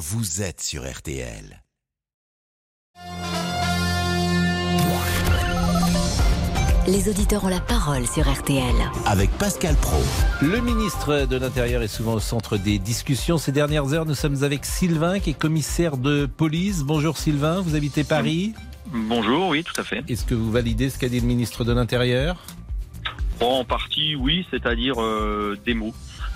vous êtes sur RTL. Les auditeurs ont la parole sur RTL. Avec Pascal Pro. Le ministre de l'Intérieur est souvent au centre des discussions. Ces dernières heures, nous sommes avec Sylvain, qui est commissaire de police. Bonjour Sylvain, vous habitez Paris? Bonjour, oui, tout à fait. Est-ce que vous validez ce qu'a dit le ministre de l'Intérieur? En partie, oui, c'est-à-dire euh, des mots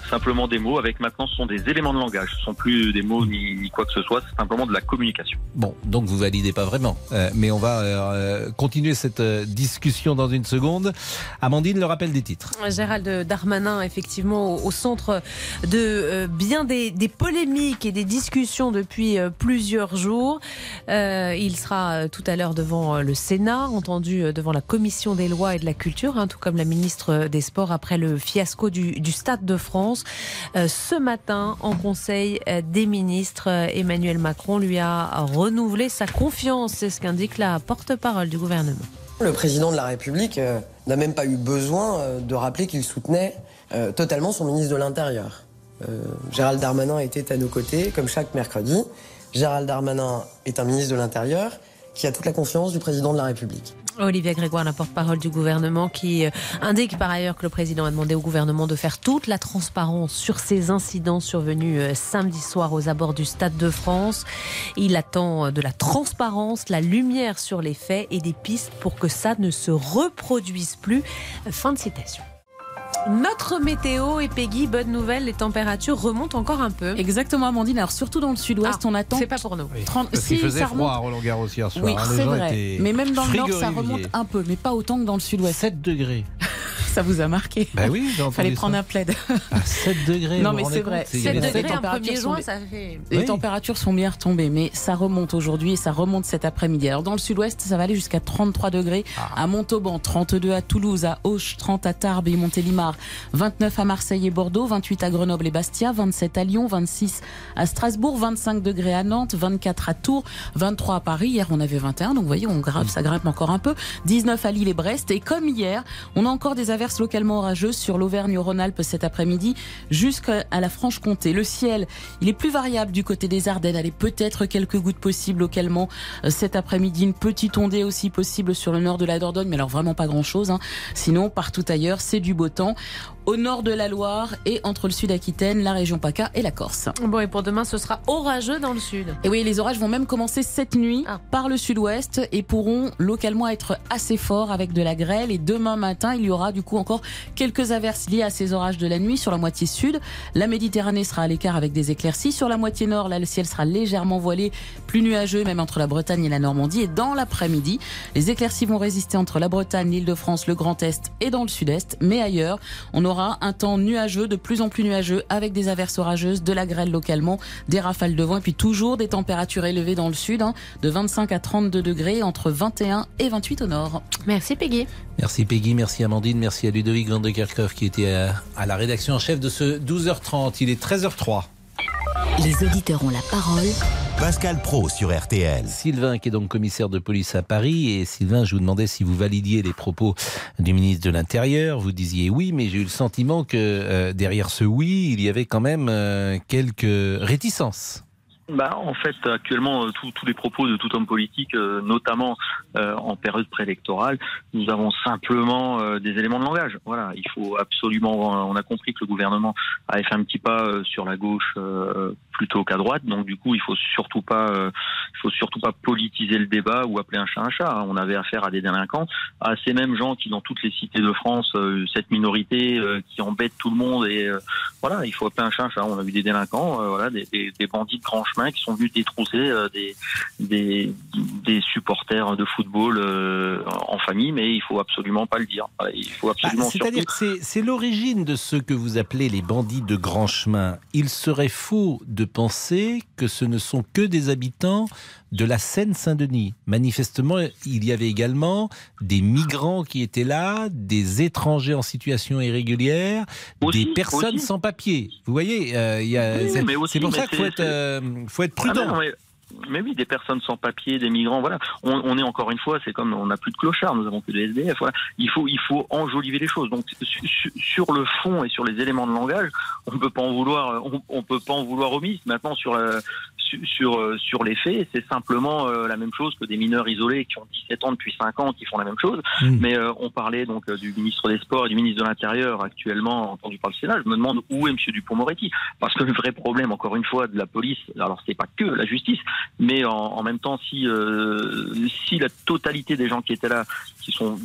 simplement des mots. Avec maintenant, ce sont des éléments de langage. Ce ne sont plus des mots ni, ni quoi que ce soit. C'est simplement de la communication. Bon, donc vous validez pas vraiment. Euh, mais on va euh, continuer cette euh, discussion dans une seconde. Amandine, le rappel des titres. Gérald Darmanin, effectivement, au, au centre de euh, bien des, des, polémiques et des discussions depuis euh, plusieurs jours. il sera tout à l'heure devant le Sénat, entendu devant la Commission des lois et de la culture, hein, tout comme la ministre des Sports après le fiasco du, du Stade de France. Euh, ce matin, en Conseil des ministres, Emmanuel Macron lui a renouvelé sa confiance. C'est ce qu'indique la porte-parole du gouvernement. Le président de la République euh, n'a même pas eu besoin euh, de rappeler qu'il soutenait euh, totalement son ministre de l'Intérieur. Euh, Gérald Darmanin était à nos côtés, comme chaque mercredi. Gérald Darmanin est un ministre de l'Intérieur qui a toute la confiance du président de la République. Olivier Grégoire, la porte-parole du gouvernement, qui euh, indique par ailleurs que le président a demandé au gouvernement de faire toute la transparence sur ces incidents survenus euh, samedi soir aux abords du Stade de France. Il attend euh, de la transparence, la lumière sur les faits et des pistes pour que ça ne se reproduise plus. Fin de citation. Notre météo et Peggy, bonne nouvelle, les températures remontent encore un peu. Exactement, Amandine. Alors surtout dans le sud-ouest, Ah, on attend. C'est pas pour nous. 30... Parce Si, qu'il faisait ça froid à remonte. Roland Garros hier soir. Oui, hein. C'est vrai. Mais même dans le nord, ça remonte un peu, mais pas autant que dans le sud-ouest. 7 degrés. Ça vous a marqué. Bah oui, j'ai entendu Fallait ça. prendre un plaid. À 7 degrés. Non, vous mais vous c'est vrai. compte, il y 7 avait les sept- degrés en températures 1er juin, sont- ça fait... Les Oui. températures sont bien retombées, mais ça remonte aujourd'hui et ça remonte cet après-midi. Alors dans le sud-ouest, ça va aller jusqu'à 33 degrés Ah. à Montauban, 32 à Toulouse, à Auch, 30 à Tarbes et Montélimar, 29 à Marseille et Bordeaux, 28 à Grenoble et Bastia, 27 à Lyon, 26 à Strasbourg, 25 degrés à Nantes, 24 à Tours, 23 à Paris. Hier, on avait 21, donc vous voyez, on grimpe, ça grimpe encore un peu. 19 à Lille et Brest. Et comme hier, on a encore des averses localement orageuses sur l'Auvergne-Rhône-Alpes cet après-midi jusqu'à la Franche-Comté. Le ciel, il est plus variable du côté des Ardennes. Allez, peut-être quelques gouttes possibles localement euh, cet après-midi. Une petite ondée aussi possible sur le nord de la Dordogne, mais alors vraiment pas grand-chose. hein. Sinon, partout ailleurs, c'est du beau temps. Au nord de la Loire et entre le sud-Aquitaine, la région PACA et la Corse. Bon, et pour demain, ce sera orageux dans le sud. Et oui, les orages vont même commencer cette nuit Ah. par le sud-ouest et pourront localement être assez forts avec de la grêle. Et demain matin, il y aura du coup encore quelques averses liées à ces orages de la nuit sur la moitié sud. La Méditerranée sera à l'écart avec des éclaircies. Sur la moitié nord, là, le ciel sera légèrement voilé, plus nuageux, même entre la Bretagne et la Normandie. Et dans l'après-midi, les éclaircies vont résister entre la Bretagne, l'Île-de-France, le Grand Est et dans le sud-est. Mais ailleurs, on aura un temps nuageux, de plus en plus nuageux, avec des averses orageuses, de la grêle localement, des rafales de vent et puis toujours des températures élevées dans le sud, hein, de 25 à 32 degrés, entre 21 et 28 au nord. Merci Peggy. Merci Peggy, merci Amandine, merci à Ludovic Van de Kerkhoff qui était à, à la rédaction en chef de ce 12h30. Il est 13h03. Les auditeurs ont la parole Pascal Pro sur RTL. Sylvain, qui est donc commissaire de police à Paris. Et Sylvain, je vous demandais si vous validiez les propos du ministre de l'Intérieur. Vous disiez oui, mais j'ai eu le sentiment que euh, derrière ce oui, il y avait quand même euh, quelques réticences. Bah, en fait, actuellement, euh, tous les propos de tout homme politique, euh, notamment euh, en période préélectorale, nous avons simplement euh, des éléments de langage. Voilà, il faut absolument. On a compris que le gouvernement avait fait un petit pas euh, sur la gauche euh, plutôt qu'à droite, donc du coup, il faut surtout pas, il faut surtout pas politiser le débat ou appeler un chat un chat. hein. On avait affaire à des délinquants, à ces mêmes gens qui, dans toutes les cités de France, cette minorité qui embête tout le monde et voilà, il faut appeler un chat un chat. On a vu des délinquants, voilà, des, des, des bandits de grand chemin qui sont venus détrousser euh, des, des, des supporters de football euh, en famille, mais il faut absolument pas le dire. Il faut Bah, absolument C'est-à-dire que c'est- c'est l'origine de ce que vous appelez les bandits de grand chemin. Il serait faux de penser que ce ne sont que des habitants de la Seine-Saint-Denis. Manifestement, il y avait également des migrants qui étaient là, des étrangers en situation irrégulière, Aussi, des personnes aussi. sans papier. Vous voyez, euh, Oui, c'est pour mais ça qu'il faut être, euh, faut être Ah prudent. non, mais, oui, des personnes sans papier, des migrants, voilà. On, est encore une fois, c'est comme on n'a plus de clochards, nous avons que des SDF. Il faut, il faut enjoliver les choses. Donc su- su- sur le fond et sur les éléments de langage, on peut pas en vouloir, on, peut pas en vouloir au ministre. Maintenant sur la, sur sur, euh, sur les faits, c'est simplement euh, la même chose que des mineurs isolés qui ont 17 ans depuis 5 ans qui font la même chose. Mm. Mais euh, on parlait donc du ministre des Sports et du ministre de l'Intérieur actuellement entendu par le Sénat. Je me demande où est M. Dupont-Moretti. Parce que le vrai problème, encore une fois, de la police, alors c'est pas que la justice, mais en, en même temps, si, euh, si la totalité des gens qui étaient là, qui sont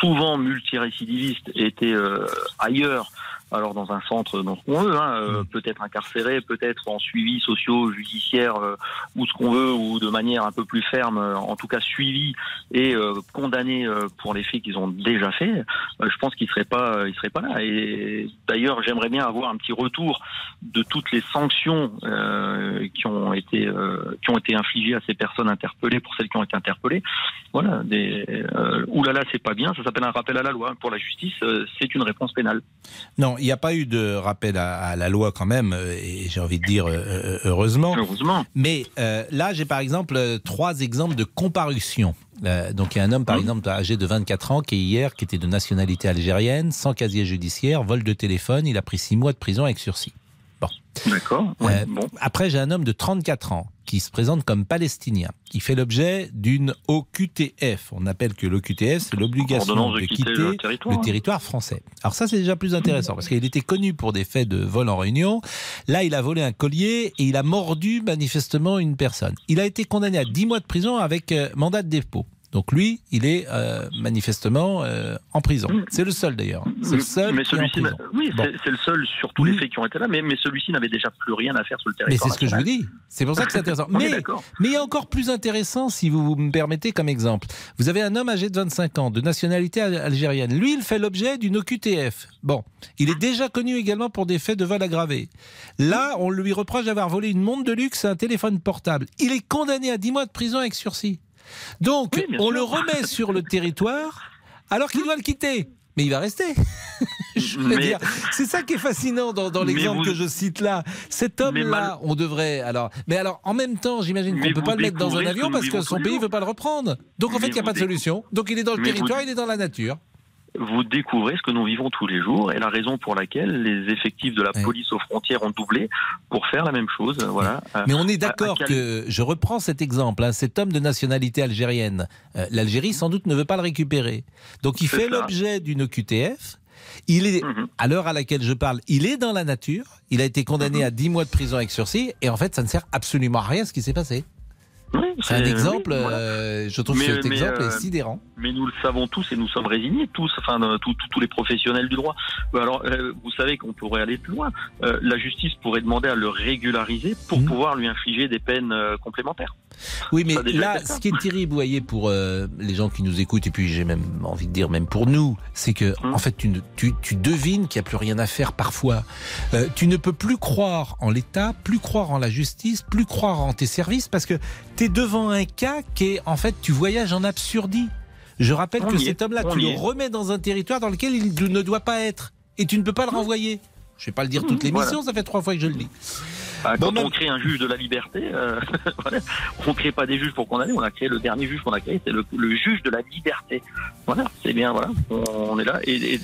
souvent multirécidivistes, étaient euh, ailleurs, alors dans un centre, dans ce qu'on veut, hein, euh, peut-être incarcéré, peut-être en suivi socio-judiciaire, euh, ou ce qu'on veut, ou de manière un peu plus ferme, euh, en tout cas suivi et euh, condamné euh, pour les faits qu'ils ont déjà fait, euh, je pense qu'ils seraient pas, euh, ils seraient pas là. Et d'ailleurs, j'aimerais bien avoir un petit retour de toutes les sanctions euh, qui ont été euh, qui ont été infligées à ces personnes interpellées pour celles qui ont été interpellées. Voilà, des euh, oulala, c'est pas bien. Ça s'appelle un rappel à la loi. Pour la justice, euh, c'est une réponse pénale. Non, il n'y a pas eu de rappel à, à la loi quand même, euh, et j'ai envie de dire euh, euh, heureusement. Heureusement. Mais euh, là, j'ai par exemple trois exemples de comparution. Euh, donc il y a un homme, par Mmh. exemple, âgé de 24 ans, qui hier, qui était de nationalité algérienne, sans casier judiciaire, vol de téléphone, il a pris six mois de prison avec sursis. D'accord. Ouais, Euh, bon. Après, j'ai un homme de 34 ans qui se présente comme palestinien. Il fait l'objet d'une OQTF. On appelle que l'OQTF, c'est l'obligation de de quitter quitter le territoire. le territoire français. Alors ça, c'est déjà plus intéressant parce qu'il était connu pour des faits de vol en réunion. Là, il a volé un collier et il a mordu manifestement une personne. Il a été condamné à 10 mois de prison avec euh, mandat de dépôt. Donc lui, il est euh, manifestement euh, en prison. C'est le seul d'ailleurs. C'est le seul mais celui-ci, oui, Bon. c'est- le seul sur tous les faits qui ont été là, mais, mais celui-ci n'avait déjà plus rien à faire sur le Mais territoire. c'est ce que je vous dis. C'est pour ça que c'est intéressant. Mais d'accord. Mais il y a encore plus intéressant, si vous me permettez comme exemple. Vous avez un homme âgé de 25 ans, de nationalité al- algérienne. Lui, il fait l'objet d'une OQTF. Bon, il est déjà connu également pour des faits de vol aggravé. Là, on lui reproche d'avoir volé une montre de luxe et un téléphone portable. Il est condamné à 10 mois de prison avec sursis. Donc, Oui, on sûr. le remet sur le territoire alors qu'il doit le quitter. Mais il va rester. Mais- c'est ça qui est fascinant dans, l'exemple vous- que je cite là. Cet homme-là, mal- on devrait. Alors, mais alors, en même temps, j'imagine qu'on ne peut pas le mettre dans un avion parce que son pays ne veut pas le reprendre. Donc, en fait, il n'y a pas de solution. Donc, il est dans le vous- territoire, il est dans la nature. Vous découvrez ce que nous vivons tous les jours et la raison pour laquelle les effectifs de la Ouais. police aux frontières ont doublé pour faire la même chose. Voilà. Euh, Mais on est d'accord à- à que, je reprends cet exemple, hein, cet homme de nationalité algérienne, euh, l'Algérie sans doute ne veut pas le récupérer. Donc, il fait l'objet d'une OQTF. Il est, Mhm. à l'heure à laquelle je parle, il est dans la nature. Il a été condamné Mhm. à 10 mois de prison avec sursis. Et en fait, ça ne sert absolument à rien ce qui s'est passé. Oui, C'est un oui, exemple, voilà. euh, je trouve Mais- que cet mais, exemple euh, est sidérant. Mais nous le savons tous et nous sommes résignés tous, enfin euh, tous, tous- tous les professionnels du droit. Alors euh, vous savez qu'on pourrait aller plus loin. Euh, la justice pourrait demander à le régulariser pour Mhm. pouvoir lui infliger des peines euh, complémentaires. Oui, mais là, ce qui est terrible, vous voyez, pour euh, les gens qui nous écoutent, et puis j'ai même envie de dire, même pour nous, c'est que, Hum. en fait, tu, ne- tu, tu devines qu'il n'y a plus rien à faire parfois. Euh, tu ne peux plus croire en l'État, plus croire en la justice, plus croire en tes services, parce que tu es devant un cas qui est, en fait, tu voyages en absurdie. Je rappelle On que cet homme-là, tu le remets dans un territoire dans lequel il ne doit pas être. Et tu ne peux pas le renvoyer. Je vais pas le dire toutes les Hum, voilà. missions, ça fait trois fois que je le dis. Ah, Bon, Quand on crée un juge de la liberté, euh, voilà, on ne crée pas des juges pour condamner, on a créé le dernier juge qu'on a créé, c'est le, le juge de la liberté. Voilà, c'est bien, voilà, on, est là. Et, et,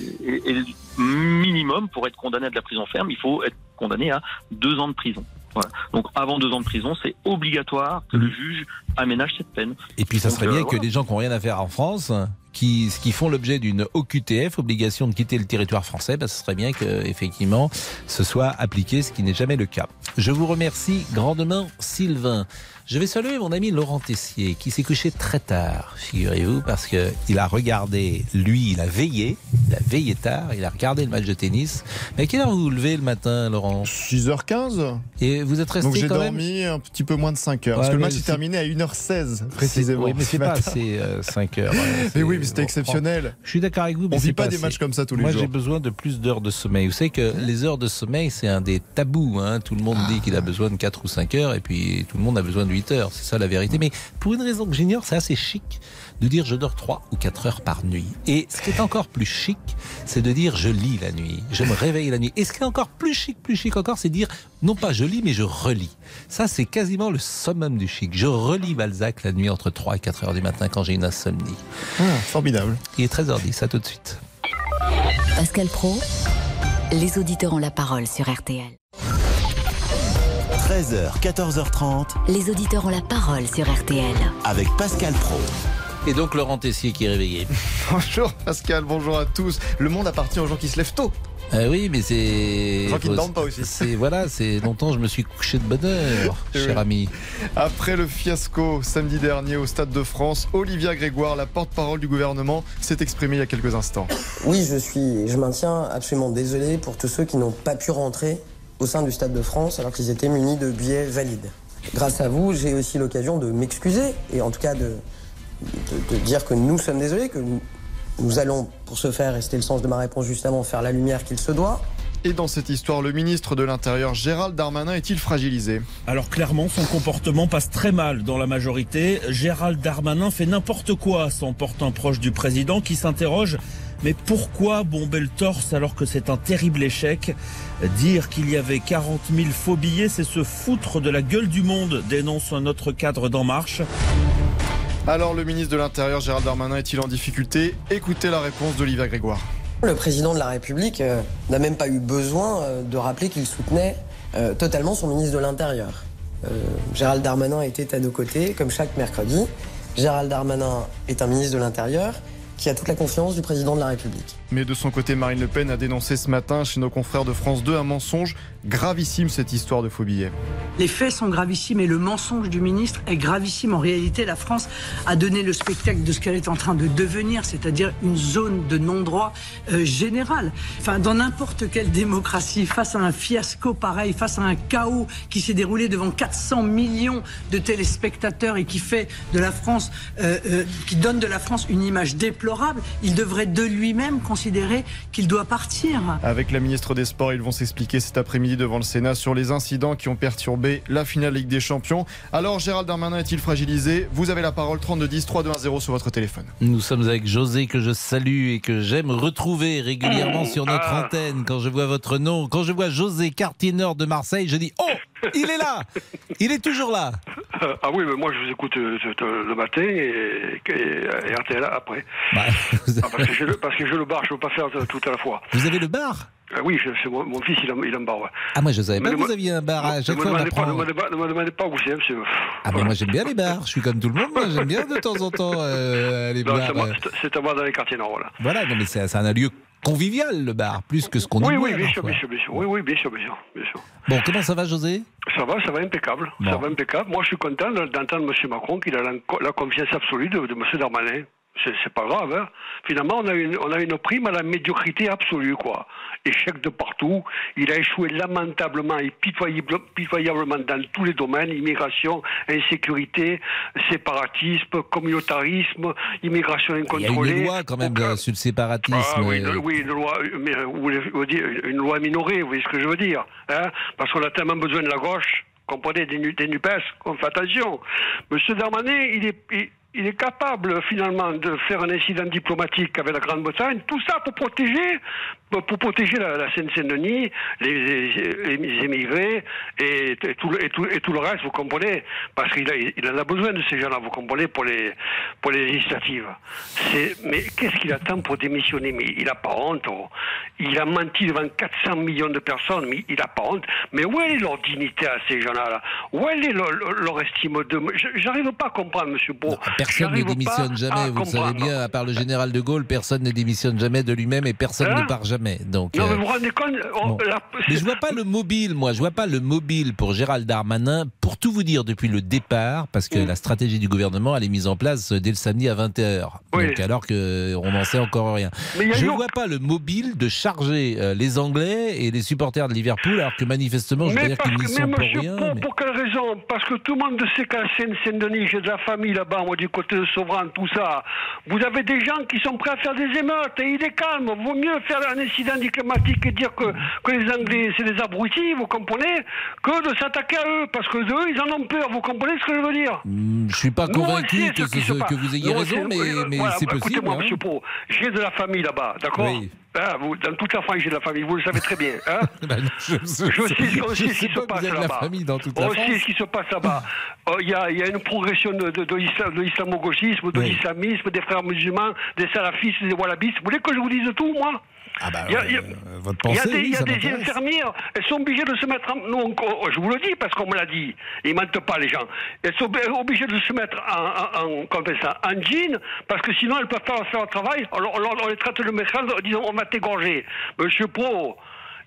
et- minimum, pour être condamné à de la prison ferme, il faut être condamné à deux ans de prison. Voilà. Donc avant deux ans de prison, c'est obligatoire que le juge aménage cette peine. Et puis ça Donc, serait euh, bien que voilà. les gens qui n'ont rien à faire en France, qui, qui font l'objet d'une OQTF, obligation de quitter le territoire français, bah, ce serait bien que effectivement ce soit appliqué, ce qui n'est jamais le cas. Je vous remercie grandement, Sylvain. Je vais saluer mon ami Laurent Tessier, qui s'est couché très tard, figurez-vous, parce que il a regardé, lui, il a veillé, il a veillé tard, il a regardé le match de tennis. Mais à quelle heure vous vous levez le matin, Laurent? 6h15 Et vous êtes resté Donc j'ai même dormi un petit peu moins de 5 heures. parce Ouais, que le match c'est- est terminé à 1h16 précisément. Oui, mais c'est ce pas matin. assez 5 heures. ouais, Mais c'est- oui, mais c'était exceptionnel. Je suis d'accord avec vous. mais On c'est vit pas des matchs comme ça tous les Moi, jours. j'ai besoin de plus d'heures de sommeil. Vous savez que les heures de sommeil, c'est un des tabous. Hein. Tout le monde dit qu'il a besoin de 4 ou 5 heures, et puis tout le monde a besoin de 8 heures. C'est ça la vérité. Mais pour une raison que j'ignore, c'est assez chic de dire je dors 3 ou 4 heures par nuit. Et ce qui est encore plus chic, c'est de dire je lis la nuit, je me réveille la nuit. Et ce qui est encore plus chic, plus chic encore, c'est de dire non pas je lis, mais je relis. Ça, c'est quasiment le summum du chic. Je relis Balzac la nuit entre 3 et 4 heures du matin quand j'ai une insomnie. Ah, formidable. Il est 13h10, à tout de suite. Pascal Pro, les auditeurs ont la parole sur RTL. 13h, 14h30 Les auditeurs ont la parole sur RTL. avec Pascal Pro. Et donc Laurent Tessier qui est réveillé. Bonjour Pascal, bonjour à tous. Le monde appartient aux gens qui se lèvent tôt. Ah oui, mais c'est. Les gens qui ne dorment pas aussi. C'est voilà, c'est longtemps je me suis couché de bonne heure, Oui. cher ami. Après le fiasco samedi dernier au Stade de France, Olivia Grégoire, la porte-parole du gouvernement, s'est exprimée il y a quelques instants. Oui, je suis, je maintiens absolument désolé pour tous ceux qui n'ont pas pu rentrer au sein du Stade de France alors qu'ils étaient munis de billets valides. Grâce à vous, j'ai aussi l'occasion de m'excuser et en tout cas de, de, de dire que nous sommes désolés, que nous, nous allons pour ce faire, et c'était le sens de ma réponse justement, faire la lumière qu'il se doit. Et dans cette histoire, le ministre de l'Intérieur, Gérald Darmanin, est-il fragilisé? Alors clairement, son comportement passe très mal dans la majorité. Gérald Darmanin fait n'importe quoi, s'emportant proche du président qui s'interroge mais pourquoi bomber le torse alors que c'est un terrible échec? Dire qu'il y avait 40 000 faux billets, c'est se foutre de la gueule du monde, dénonce un autre cadre d'En Marche. Alors le ministre de l'Intérieur, Gérald Darmanin, est-il en difficulté? Écoutez la réponse d'Olivia Grégoire. Le président de la République euh, n'a même pas eu besoin euh, de rappeler qu'il soutenait euh, totalement son ministre de l'Intérieur. Euh, Gérald Darmanin était à nos côtés, comme chaque mercredi. Gérald Darmanin est un ministre de l'Intérieur qui a toute la confiance du président de la République. Mais de son côté, Marine Le Pen a dénoncé ce matin chez nos confrères de France 2 un mensonge gravissime, cette histoire de faux billets. Les faits sont gravissimes et le mensonge du ministre est gravissime. En réalité, la France a donné le spectacle de ce qu'elle est en train de devenir, c'est-à-dire une zone de non-droit euh, général. Enfin, dans n'importe quelle démocratie, face à un fiasco pareil, face à un chaos qui s'est déroulé devant 400 millions de téléspectateurs et qui fait de la France, euh, euh, qui donne de la France une image déplorable, il devrait de lui-même considérer qu'il doit partir. Avec la ministre des Sports, ils vont s'expliquer cet après-midi devant le Sénat sur les incidents qui ont perturbé la finale Ligue des Champions. Alors, Gérald Darmanin est-il fragilisé? Vous avez la parole 3210 3210 sur votre téléphone. Nous sommes avec José que je salue et que j'aime retrouver régulièrement sur notre antenne. Quand je vois votre nom, quand je vois José, quartier nord de Marseille, je dis Oh, il est là Il est toujours là Euh, ah oui, mais moi je vous écoute euh, euh, le matin et, et, et RTL après. Bah, Ah, parce, que j'ai le, le bar, je ne peux pas faire tout à la fois. vous avez le bar? Euh, oui, je- mon, fils, il a, il a un bar. Ouais. Ah, moi je savais pas que vous aviez un bar. À Ne chaque me fois, pas, ne me demandez pas- ne me demandez pas où c'est, monsieur. Ah, mais moi j'aime bien les bars. Je suis comme tout le monde. Moi j'aime bien de temps en temps euh, les Non, bars. c'est à moi dans les quartiers nord, voilà. Voilà, non mais c'est un lieu convivial le bar, plus que ce qu'on Oui, oui, bien sûr, bien sûr, bien sûr. Oui, oui, bien sûr, bien sûr, bien sûr. Bon, comment ça va José? Ça va, ça va impeccable. Bon. Ça va impeccable. Moi, je suis content d'entendre M. Macron qu'il a la, la confiance absolue de, de M. Darmanin. C'est pas grave, hein. Finalement, on a, une, on a une prime à la médiocrité absolue, quoi. Échec de partout. Il a échoué lamentablement et pitoyable- pitoyablement dans tous les domaines. Immigration, insécurité, séparatisme, communautarisme, immigration Il y a incontrôlée. une loi quand même Aucun- sur le séparatisme. ah, oui, une, oui, une loi, mais, vous voulez- vous voulez dire une loi minorée, vous voyez ce que je veux dire hein Parce qu'on a tellement besoin de la gauche, comprenez, des, des NUPES, qu'on fait attention. Monsieur Darmanin, il est, il, il est capable finalement de faire un incident diplomatique avec la Grande-Bretagne, tout ça pour protéger, pour protéger la, la Seine-Saint-Denis, les, les- émigrés et, tout, le- reste, vous comprenez Parce qu'il a- besoin de ces gens-là, vous comprenez, pour les, pour les législatives. Mais qu'est-ce qu'il attend pour démissionner? Mais il n'a pas honte. oh. Il a menti devant 400 millions de personnes, mais il n'a pas honte. Mais où est leur dignité à ces gens-là là? Où est leur, leur- estime de... J'arrive pas à comprendre, monsieur Beau. Personne ne démissionne jamais, vous le savez bien, à part le général de Gaulle, personne ne démissionne jamais de lui-même et personne Hein ne part jamais. Donc, Non, euh, mais vous rendez compte on- bon. la- Mais je vois pas le mobile, moi. Je vois pas le mobile pour Gérald Darmanin. Pour tout vous dire, depuis le départ, parce que Mm. la stratégie du gouvernement, elle est mise en place dès le samedi à 21h. Oui. Donc, alors qu'on n'en sait encore rien. Mais Je eu- vois pas le mobile de charger euh, les Anglais et les supporters de Liverpool, alors que manifestement, je veux Mais dire qu'ils n'y sont mais pour rien. pour, mais- pour quelle raison? Parce que tout le monde sait qu'à Seine- Saint-Denis, j'ai de la famille là-bas, moi du côté de Sauvran, tout ça. Vous avez des gens qui sont prêts à faire des émeutes et il est calme. Vaut mieux faire un incident diplomatique et dire que, que les Anglais, c'est des abrutis, vous comprenez, que de s'attaquer à eux. Parce que eux, ils en ont peur, vous comprenez ce que je veux dire? Hmm, Je suis pas convaincu que, que vous ayez Nous, raison, mais, voilà, c'est bah, possible. Écoutez-moi, hein. monsieur Pro, j'ai de la famille là-bas, d'accord? Oui. Hein, vous, Dans toute la France, j'ai de la famille, vous le savez très bien. Hein non, je, Je sais, ce qui se passe là-bas. famille dans toute la On sait France. ce qui se passe là-bas. Euh, Il y, a, il y a une progression de, de, de l'islam- de l'islamo-gauchisme, de Oui. l'islamisme, des frères musulmans, des salafistes, des wahhabistes. Vous voulez que je vous dise tout, moi? Ah bah, Il y a- euh, votre Il y a pensée, des, oui, y a des infirmières, elles sont obligées de se mettre en. Nous, on- je vous le dis parce qu'on me l'a dit. Ils mentent pas, les gens. Elles sont ob- obligées de se mettre en, en, en- appelle ça, en jean parce que sinon elles peuvent pas faire leur travail. Alors, on, on les traite de méchants, disons, on va t'égorger. Monsieur Pro.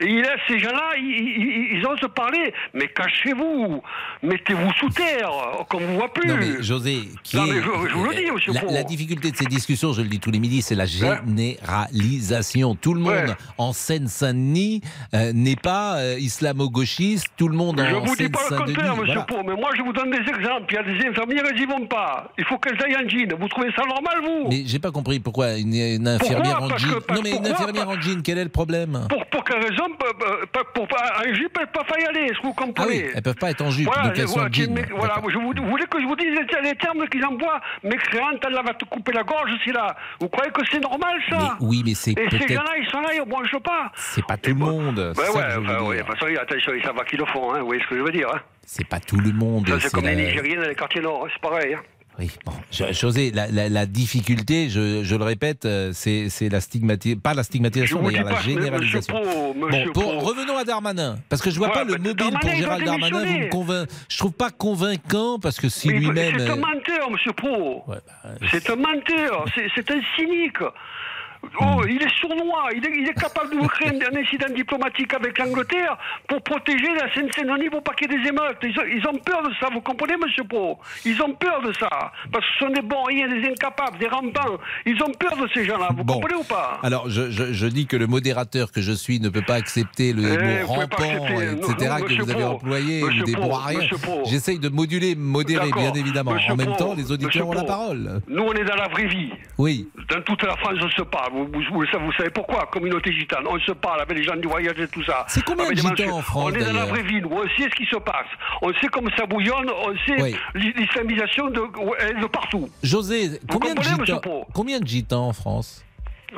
Et il laisse ces gens-là, ils, ils, osent parler. Mais cachez-vous, mettez-vous sous terre, qu'on ne vous voit plus. Non mais José, qui Non, est- mais je- je vous le dis, monsieur la, la difficulté de ces discussions, je le dis tous les midis, c'est la généralisation. Tout le monde Ouais. en Seine-Saint-Denis euh, n'est pas euh, islamo-gauchiste. Tout le monde Je en vous dis pas le Seine-Saint-Denis. contraire, monsieur voilà. Pau, mais moi je vous donne des exemples. Il y a des infirmières, elles n'y vont pas. Il faut qu'elles aillent en jean. Vous trouvez ça normal, vous? Mais j'ai pas compris pourquoi une, une infirmière en jean. non mais une infirmière en jean, quel est le problème? Pour, pour quelle raison Pour, pour, pour, pour- en jupe, elles ne peuvent pas y aller. Est-ce que vous Ah comprenez? oui, elles peuvent pas être en jupe, Voilà, donc elles sont voilà, jean. mais- voilà, je vous, vous voulez que je vous dise les, les termes qu'ils emploient Mécréante, elle va te couper la gorge, c'est là. Vous croyez que c'est normal, ça? Mais oui, mais c'est Et ces gens-là, ils sont là, ils ne bronchent pas. C'est pas tout le monde. Ouais, ça ouais, façon, attention, ils savent qu'ils le font, hein, vous voyez ce que je veux dire. Hein. C'est pas tout le monde. Ça, c'est comme les Nigériens dans les quartiers nord, hein, c'est pareil. Oui, bon, José, la, la- la difficulté, je, je le répète, euh, c'est la stigmatisation, pas la stigmatisation, d'ailleurs, la généralisation. Pro, Bon, pour, revenons à Darmanin, parce que je vois Ouais, pas le mais mobile Darmanin, pour Gérald Darmanin, vous me convainc... je trouve pas convaincant, parce que si Mais lui-même... C'est un euh, menteur, monsieur Pro. bah, c'est un menteur, c'est un cynique. Oh, il est sournois, il est, il est capable de vous créer un, un incident diplomatique avec l'Angleterre pour protéger la Seine-Saint-Denis y ait des émeutes. Ils ont, ils ont peur de ça, vous comprenez, monsieur Pro? Ils ont peur de ça. Parce que ce sont des bons rien, des incapables, des rampants. Ils ont peur de ces gens-là, vous Bon. comprenez ou pas? Alors, je, je- je dis que le modérateur que je suis ne peut pas accepter le Eh, mot rampant, accepter. etc., Non, que vous avez Pro, employé, ou des bons. J'essaye de moduler, modérer, bien évidemment. Monsieur en même Pro, temps, les auditeurs ont la parole. Nous, on est dans la vraie vie. Oui. Dans toute la France, on se parle. Vous, vous, savez- pourquoi Communauté gitane. On se parle avec les gens du voyage et tout ça. C'est combien Avec de gitans en France, On est dans la vraie vie, nous. On sait ce qui se passe. On sait comment ça bouillonne. On sait Oui. l'islamisation de, partout. José, combien de, gitans, combien de gitans en France?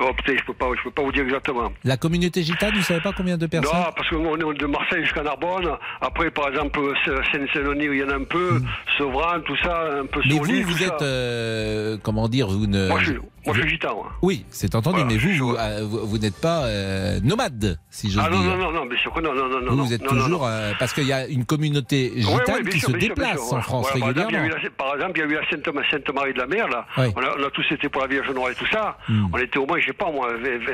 Oh putain, je peux pas, je peux pas vous dire exactement. La communauté gitane, vous savez pas combien de personnes? Non, parce qu'on est de Marseille jusqu'à Narbonne. Après, par exemple, Seine-Saint-Denis, il y en a un peu. Sevran, tout ça, un peu. Mais vous, vous êtes, euh, comment dire, vous ne... Moi, je, suis- moi, je suis gitan. moi. Oui, c'est entendu, Voilà, mais vous, vous, euh, vous- vous n'êtes pas euh, nomade, si j'ose Ah non, dire. non, non, non, bien sûr que non, non, non, vous, non, vous êtes non, toujours... euh, parce qu'il y a une communauté gitane oui, qui sûr, se sûr, déplace sûr, en France voilà, a régulièrement. Par exemple, il y a eu la Sainte, Sainte de la Mer, là. Oui. On, a, on a tous été pour la Vierge Noire et tout ça. Hmm. On était au moins, je sais pas, moi, je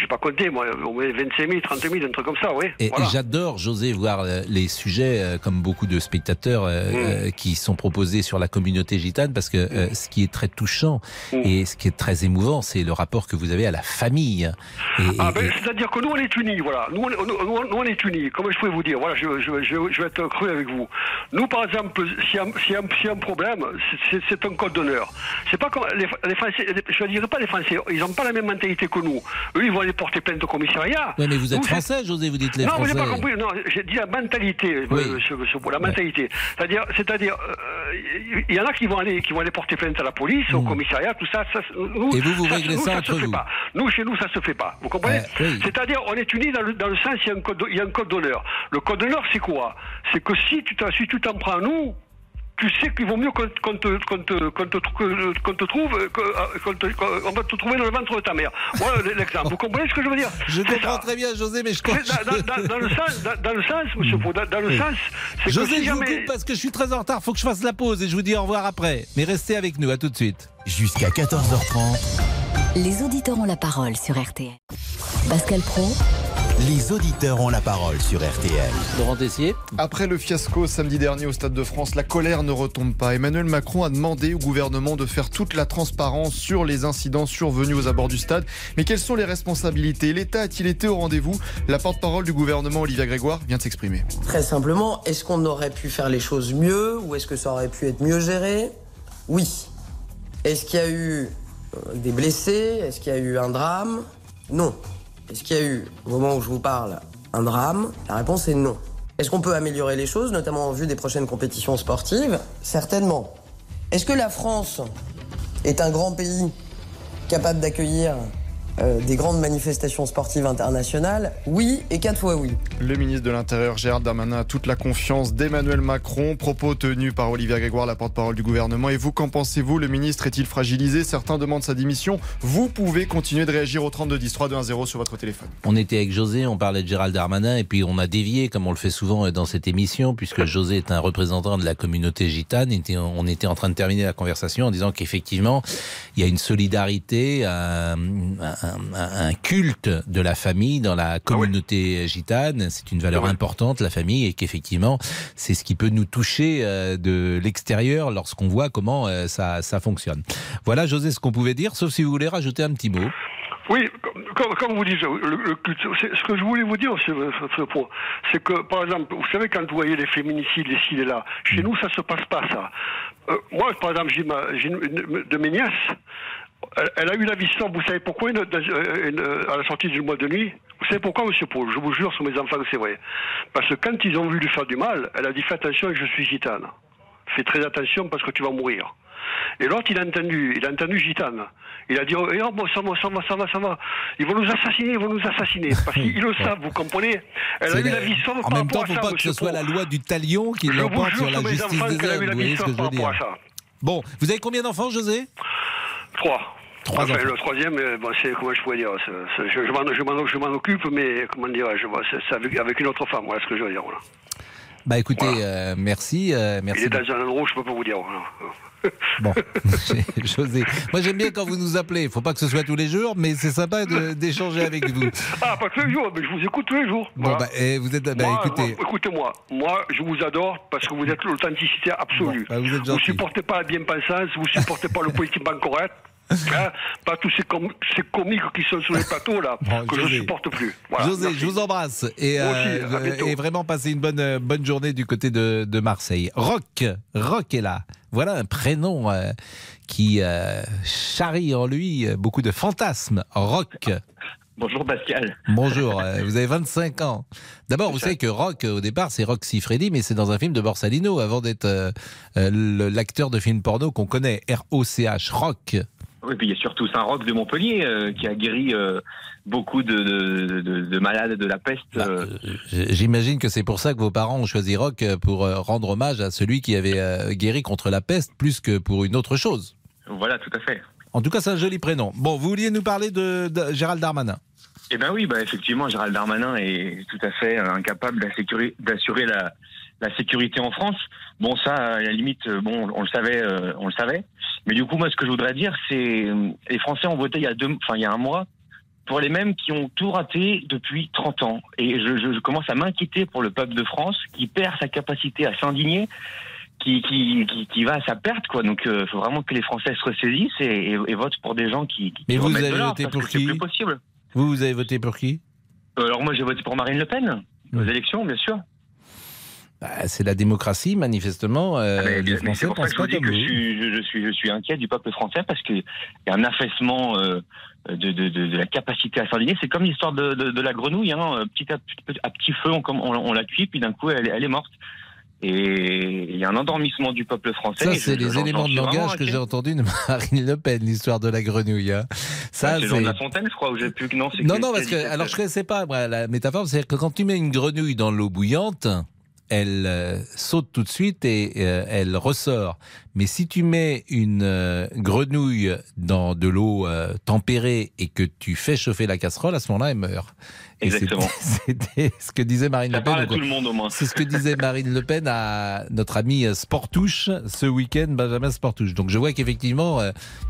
sais pas compté, moi, au moins 25 000, 30 000, un truc comme ça, oui. Et, voilà. et j'adore, José, voir euh, les sujets, comme beaucoup de spectateurs, euh, Mm. euh, qui sont proposés sur la communauté gitane, parce que euh, ce qui est très touchant et ce qui est très émouvant, c'est le rapport que vous avez à la famille. Et, Ah ben, et- c'est-à-dire que nous on est unis, voilà. Nous on, est- nous, nous, nous, on est unis. Comment je pourrais vous dire Voilà, je, je, je, je vais être cru avec vous. Nous, par exemple, s'il y, a- s'il y, a- un problème, c'est- un code d'honneur. C'est pas comme les, les Français. les- je ne dirais pas les Français. Ils n'ont pas la même mentalité que nous. Eux, ils vont aller porter plainte au commissariat. Ouais, mais vous êtes Nous, français, José, vous dites les non, vous Français. n'avez pas compris. Non, j'ai dit la mentalité, Oui. euh, monsieur Beau, la mentalité. C'est-à-dire, c'est-à-dire, euh, il y en a qui vont aller, qui vont aller porter plainte à la police, au commissariat, tout ça. ça nous. Et vous, vous ça, réglez nous, ça se entre fait vous. pas. Nous, chez nous, ça se fait pas. Vous comprenez oui. C'est-à-dire, on est unis dans le, dans le sens, il y a un code, d'honneur. Le code d'honneur, c'est quoi? C'est que si tu t'en, si tu t'en prends à nous. Tu sais qu'il vaut mieux qu'on te, te, qu'on te, trouve, euh, euh, qu'on va te trouver dans le ventre de ta mère. Voilà l'exemple. Vous comprenez ce que je veux dire? Je comprends ça. très bien, José, mais je crois. C'est Dans, dans- dans- dans le sens, dans, dans le sens, monsieur dans, dans le sens, c'est que si je vous jamais... coupe parce que je suis très en retard. Faut que je fasse la pause et je vous dis au revoir après. Mais restez avec nous. À tout de suite. Jusqu'à 14h30, Les auditeurs ont la parole sur RTL. Pascal Pro, les auditeurs ont la parole sur RTL. Laurent Tessier. Après le fiasco samedi dernier au Stade de France, la colère ne retombe pas. Emmanuel Macron a demandé au gouvernement de faire toute la transparence sur les incidents survenus aux abords du stade. Mais quelles sont les responsabilités? L'État a-t-il été au rendez-vous? La porte-parole du gouvernement, Olivia Grégoire, vient de s'exprimer. Très simplement, est-ce qu'on aurait pu faire les choses mieux ou est-ce que ça aurait pu être mieux géré? Oui. Est-ce qu'il y a eu euh, des blessés? Est-ce qu'il y a eu un drame? Non. Est-ce qu'il y a eu, au moment où je vous parle, un drame? La réponse est non. Est-ce qu'on peut améliorer les choses, notamment en vue des prochaines compétitions sportives? Certainement. Est-ce que la France est un grand pays capable d'accueillir euh, des grandes manifestations sportives internationales, oui et quatre fois oui. Le ministre de l'Intérieur Gérald Darmanin a toute la confiance d'Emmanuel Macron. Propos tenus par Olivier Grégoire, la porte-parole du gouvernement. Et vous, qu'en pensez-vous? Le ministre est-il fragilisé? Certains demandent sa démission. Vous pouvez continuer de réagir au 32 10 3 2 1 0 sur votre téléphone. On était avec José, on parlait de Gérald Darmanin et puis on a dévié comme on le fait souvent dans cette émission puisque José est un représentant de la communauté gitane. On était en train de terminer la conversation en disant qu'effectivement il y a une solidarité, un, un, culte de la famille dans la communauté gitane. C'est une valeur importante, la famille, et qu'effectivement, c'est ce qui peut nous toucher euh, de l'extérieur lorsqu'on voit comment euh, ça, ça fonctionne. Voilà, José, ce qu'on pouvait dire, sauf si vous voulez rajouter un petit mot. Oui, comme, vous dites, le, ce que je voulais vous dire sur ce point, c'est que, par exemple, vous savez, quand vous voyez les féminicides, les ci, là, chez nous, ça se passe pas, ça. Euh, moi, par exemple, j'ai de mes nièces, elle, a eu la visite, vous savez pourquoi, euh, à la sortie du mois de nuit Vous savez pourquoi, monsieur Paul Je vous jure sur mes enfants que c'est vrai. Parce que quand ils ont vu lui faire du mal, elle a dit Fais attention, je suis gitane. Fais très attention parce que tu vas mourir. Et l'autre, il a entendu, il a entendu gitane. Il a dit, oh, bon, ça va, ça va, ça va, ça va. Ils vont nous assassiner, ils vont nous assassiner. Parce qu'ils le savent, vous comprenez Elle a eu la vie sauve En même temps, il ne faut pas que ce soit la loi du talion qui l'emporte sur la justice des hommes. Vous voyez ce que je veux dire Bon, vous avez combien d'enfants, José? Trois. Trois enfin, le troisième, euh, bon, c'est comment je pourrais dire, je, m'en occupe, mais comment dire, c'est avec, avec, une autre femme, voilà ce que je veux dire. Voilà. Bah écoutez, euh, merci, euh, merci. Il est dans un endroit, je peux pas vous dire. Bon, José. Moi, j'aime bien quand vous nous appelez. Il ne faut pas que ce soit tous les jours, mais c'est sympa d'échanger avec vous. Ah, pas tous les jours, mais je vous écoute tous les jours. Bon, bah, et vous êtes. Bah, écoutez. Écoutez-moi, moi, je vous adore parce que vous êtes l'authenticité absolue. Bah, vous ne supportez pas la bien-pensance, vous ne supportez pas le politiquement correct. Hein, pas tous ces, comiques qui sont sur les plateaux là, que je ne supporte plus. José, je vous embrasse et, euh, et, vraiment passer une bonne, bonne journée du côté de, de Marseille. Rock, Rock est là. Voilà un prénom euh, qui euh, charrie en lui beaucoup de fantasmes. Rock. Bonjour Pascal. Bonjour, euh, vous avez 25 ans. D'abord, vous savez que Rock, au départ, c'est Roxy Freddy, mais c'est dans un film de Borsalino, avant d'être l'acteur de film porno qu'on connaît, R-O-C-H, Rock. Oui, puis il y a surtout Saint-Roch de Montpellier qui a guéri beaucoup de, de, malades de la peste. Bah, euh. J'imagine que c'est pour ça que vos parents ont choisi Rock euh, pour euh, rendre hommage à celui qui avait guéri contre la peste plus que pour une autre chose. Voilà, tout à fait. En tout cas, c'est un joli prénom. Bon, vous vouliez nous parler de, Gérald Darmanin? Eh bien oui, bah effectivement, Gérald Darmanin est tout à fait incapable d'assurer la, la sécurité en France. Bon, ça, à la limite, bon, on le savait, on le savait. Mais du coup, moi, ce que je voudrais dire, c'est les Français ont voté il y a deux, enfin il y a un mois pour les mêmes qui ont tout raté depuis 30 ans. Et je, je, commence à m'inquiéter pour le peuple de France qui perd sa capacité à s'indigner. Qui, qui, qui, va à sa perte, quoi. Donc, il euh, faut vraiment que les Français se ressaisissent et, et, votent pour des gens qui. qui Mais vous avez voté pour qui plus possible. Vous, vous avez voté pour qui? Euh, Alors, moi, j'ai voté pour Marine Le Pen, aux élections, bien sûr. Bah, c'est la démocratie, manifestement. Euh, ah, les Français que je, suis, je, suis, je suis inquiet du peuple français parce qu'il y a un affaissement euh, de, de, de, la capacité à s'indigner. C'est comme l'histoire de, de, la grenouille. Hein. Petit à, à, petit feu, on, on, on la cuit, puis d'un coup, elle, elle, est morte. Et il y a un endormissement du peuple français. Ça, c'est les éléments de langage que j'ai entendus de Marine Le Pen, l'histoire de la grenouille. Hein. Ça, c'est la fontaine, je crois, où j'ai pu. Non, non, non parce que alors je connaissais pas la métaphore. C'est-à-dire que quand tu mets une grenouille dans l'eau bouillante, elle euh, saute tout de suite et euh, elle ressort. Mais si tu mets une euh, grenouille dans de l'eau tempérée et que tu fais chauffer la casserole, à ce moment-là, elle meurt. Exactement. C'était ce que disait Marine Le Pen. tout le monde au moins. C'est ce que disait Marine Le Pen à notre ami Sportouche ce week-end, Benjamin Sportouche. Donc je vois qu'effectivement,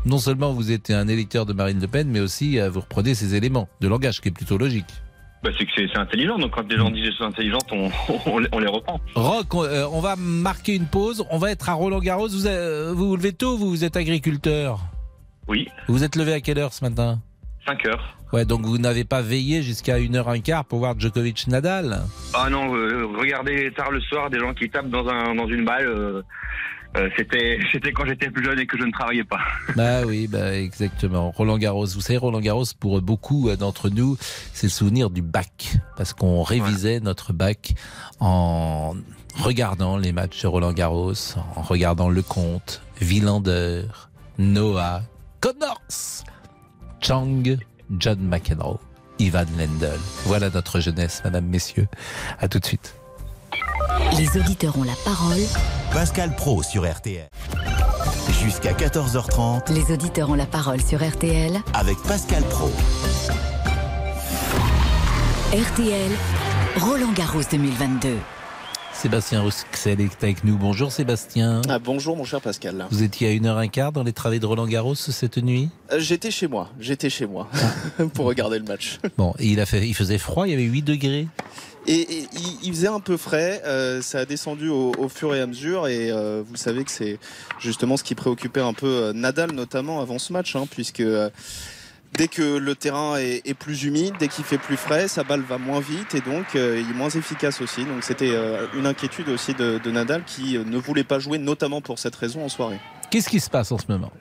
non seulement vous êtes un électeur de Marine Le Pen, mais aussi vous reprenez ces éléments de langage qui est plutôt logique. Bah, c'est que c'est intelligent, donc quand les gens disent que c'est intelligent, on, on, les reprend. Rock, euh, on, va marquer une pause. On va être à Roland Garros. Vous euh, vous, vous levez tôt vous, êtes agriculteur? Oui. Vous êtes levé à quelle heure ce matin? 5 heures. Ouais, donc vous n'avez pas veillé jusqu'à 1h15 pour voir Djokovic Nadal? Ah non, euh, regardez tard le soir des gens qui tapent dans, un, dans une balle. Euh, c'était quand j'étais plus jeune et que je ne travaillais pas. Bah oui, bah exactement. Roland Garros, vous savez Roland Garros pour beaucoup euh, d'entre nous, c'est le souvenir du bac parce qu'on révisait notre bac en regardant les matchs de Roland Garros, en regardant le compte, Villander, Noah, Connors, Chang John McEnroe, Ivan Lendl. Voilà notre jeunesse, mesdames, messieurs. À tout de suite. Les auditeurs ont la parole. Pascal Pro sur RTL. Jusqu'à 14h30 Les auditeurs ont la parole sur RTL. avec Pascal Pro. RTL, Roland Garros 2022. Sébastien Rouxel est avec nous. Bonjour Sébastien. Ah, bonjour mon cher Pascal. Vous étiez à 1h15 dans les travées de Roland Garros cette nuit? Euh, J'étais chez moi, j'étais chez moi pour regarder le match. Bon, et il, a fait, il faisait froid, il y avait 8 degrés. Et, il, faisait un peu frais, euh, ça a descendu au, fur et à mesure et euh, vous savez que c'est justement ce qui préoccupait un peu euh, Nadal notamment avant ce match, hein, puisque dès que le terrain est, plus humide, dès qu'il fait plus frais, sa balle va moins vite et donc il est moins efficace aussi. Donc c'était une inquiétude aussi de, Nadal qui ne voulait pas jouer notamment pour cette raison en soirée. Qu'est-ce qui se passe en ce moment?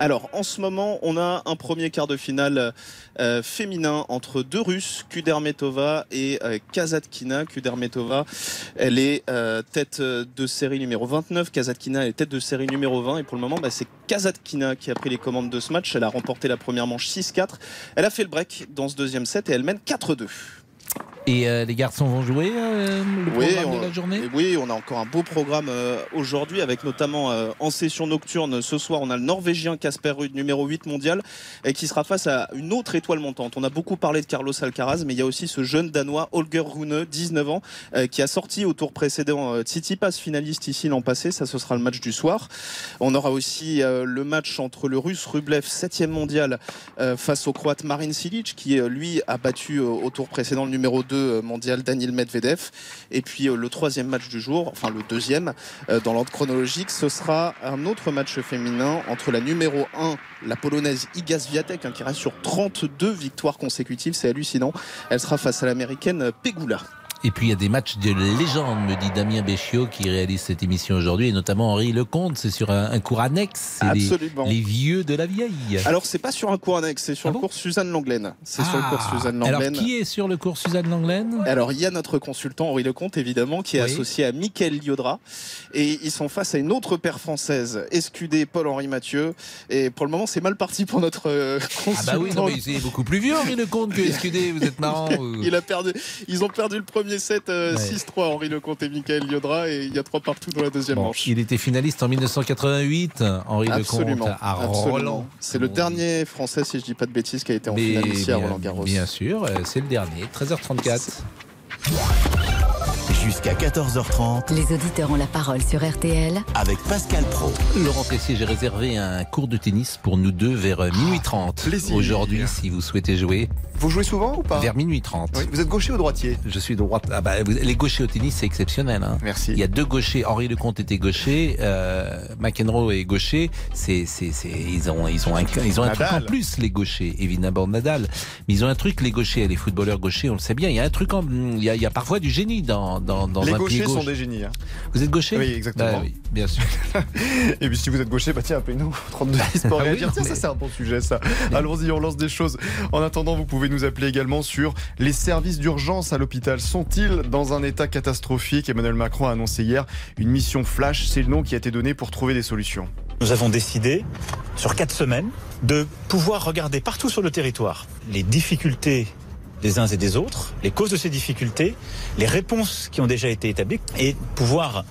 Alors, en ce moment, on a un premier quart de finale euh, féminin entre deux Russes, Kudermetova et euh, Kazatkina. Kudermetova, elle est euh, tête de série numéro 29. Kazatkina, est tête de série numéro 20. Et pour le moment, bah, c'est Kazatkina qui a pris les commandes de ce match. Elle a remporté la première manche 6-4. Elle a fait le break dans ce deuxième set et elle mène 4-2. Et euh, les garçons vont jouer euh, le programme on, de la journée? Oui, on a encore un beau programme euh, aujourd'hui avec notamment euh, en session nocturne ce soir, on a le Norvégien Casper Ruud, numéro 8 mondial, et qui sera face à une autre étoile montante. On a beaucoup parlé de Carlos Alcaraz, mais il y a aussi ce jeune Danois Holger Rune, 19 ans, euh, qui a sorti au tour précédent euh, Tsitsipas, finaliste ici l'an passé. Ça, ce sera le match du soir. On aura aussi euh, le match entre le Russe Rublev, 7e mondial, euh, face au Croate Marin Silic, qui lui a battu au tour précédent le numéro 2 euh, mondial Daniel Medvedev. Et puis euh, le troisième match du jour, enfin le deuxième, euh, dans l'ordre chronologique, ce sera un autre match féminin entre la numéro 1, la polonaise Iga Swiatek, hein, qui reste sur 32 victoires consécutives, c'est hallucinant. Elle sera face à l'américaine Pegula. Et puis il y a des matchs de légende, me dit Damien Béchiot, qui réalise cette émission aujourd'hui, et notamment Henri Lecomte. C'est sur un, un cours annexe. Les, Absolument. les vieux de la vieille. Alors c'est pas sur un cours annexe, c'est sur Ah le cours Suzanne Langlaine. C'est sur le Ah. cours Suzanne Alors Langlaine. qui est sur le cours Suzanne Langlaine Alors, il y a notre consultant Henri Lecomte, évidemment, qui est Oui. associé à Mickaël Liodra. Et ils sont face à une autre paire française, Escudé, Paul-Henri Mathieu. Et pour le moment, c'est mal parti pour notre euh, Ah consultant. bah oui, non, mais c'est beaucoup plus vieux Henri Lecomte que Escudé, vous êtes marrant. Il a perdu, ils ont perdu le premier set euh, Ouais. 6-3, Henri Lecomte et Mickaël Liodra. Et il y a trois partout dans la deuxième Bon, manche. il était finaliste en 1988, Henri Absolument, Lecomte, à absolument. Roland. C'est le dernier français, si je dis pas de bêtises, qui a été en finale ici à Roland Garros. Bien sûr, euh, c'est le dernier, 13h34. Jusqu'à 14h30 Les auditeurs ont la parole sur RTL. avec Pascal Pro. Laurent Tessier, j'ai réservé un cours de tennis pour nous deux vers euh, minuit 30 plaisir. aujourd'hui, si vous souhaitez jouer. Vous jouez souvent ou pas? Vers minuit 30. Oui, Vous êtes gaucher ou droitier? Je suis droite. Ah bah, vous- les gauchers au tennis, c'est exceptionnel. Hein. Merci. Il y a deux gauchers. Henri Lecomte était gaucher. Euh, McEnroe est gaucher. C'est, c'est, c'est, ils ont, ils ont un, ils ont un truc en plus, les gauchers. Évidemment, Nadal. Mais ils ont un truc, les gauchers, les footballeurs gauchers, on le sait bien. Il y a un truc en, il y a, il y a parfois du génie dans, dans, dans Les un pied gauchers gauche. sont des génies. hein. Vous êtes gaucher Oui, exactement. Bah oui, bien sûr. Et puis si vous êtes gaucher, bah tiens, appelez-nous 32 10 pour Ah oui, réagir. Tiens, mais- ça c'est un bon sujet ça. Allons-y, on lance des choses. En attendant, vous pouvez nous appeler également sur les services d'urgence à l'hôpital. Sont-ils dans un état catastrophique? Emmanuel Macron a annoncé hier une mission flash. C'est le nom qui a été donné pour trouver des solutions. Nous avons décidé, sur quatre semaines, de pouvoir regarder partout sur le territoire les difficultés des uns et des autres, les causes de ces difficultés, les réponses qui ont déjà été établies et pouvoir,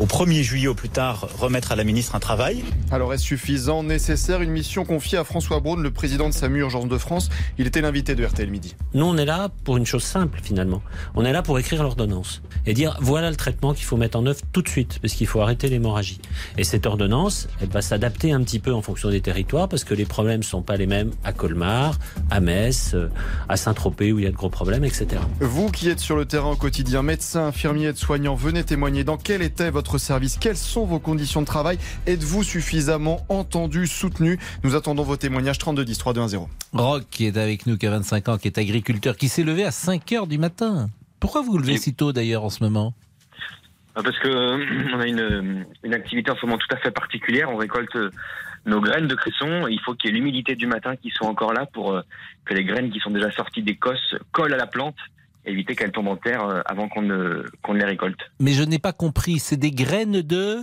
au 1er juillet au plus tard, remettre à la ministre un travail. Alors est-ce suffisant, nécessaire Une mission confiée à François Braun, le président de SAMU Urgence de France? Il était l'invité de RTL Midi. Nous, on est là pour une chose simple, finalement. On est là pour écrire l'ordonnance et dire voilà le traitement qu'il faut mettre en œuvre tout de suite, parce qu'il faut arrêter l'hémorragie. Et cette ordonnance, elle va s'adapter un petit peu en fonction des territoires, parce que les problèmes ne sont pas les mêmes à Colmar, à Metz, euh, à Saint-Tropez, où il y a de gros problèmes, etc. Vous qui êtes sur le terrain au quotidien, médecin, infirmier, aide-soignant, venez témoigner dans quel était votre service, quelles sont vos conditions de travail, êtes-vous suffisamment entendu, soutenu? Nous attendons vos témoignages 32 10 3210. Rock qui est avec nous, qui a 25 ans, qui est agriculteur, qui s'est levé à 5 heures du matin. Pourquoi vous vous levez si tôt d'ailleurs en ce moment? Ah, Parce que euh, on a une, une activité en ce moment tout à fait particulière. On récolte euh, nos graines de cresson. Il faut qu'il y ait l'humidité du matin qui soit encore là pour euh, que les graines qui sont déjà sorties des cosses collent à la plante, éviter qu'elles tombent en terre euh, avant qu'on ne, qu'on ne les récolte. Mais je n'ai pas compris, c'est des graines de...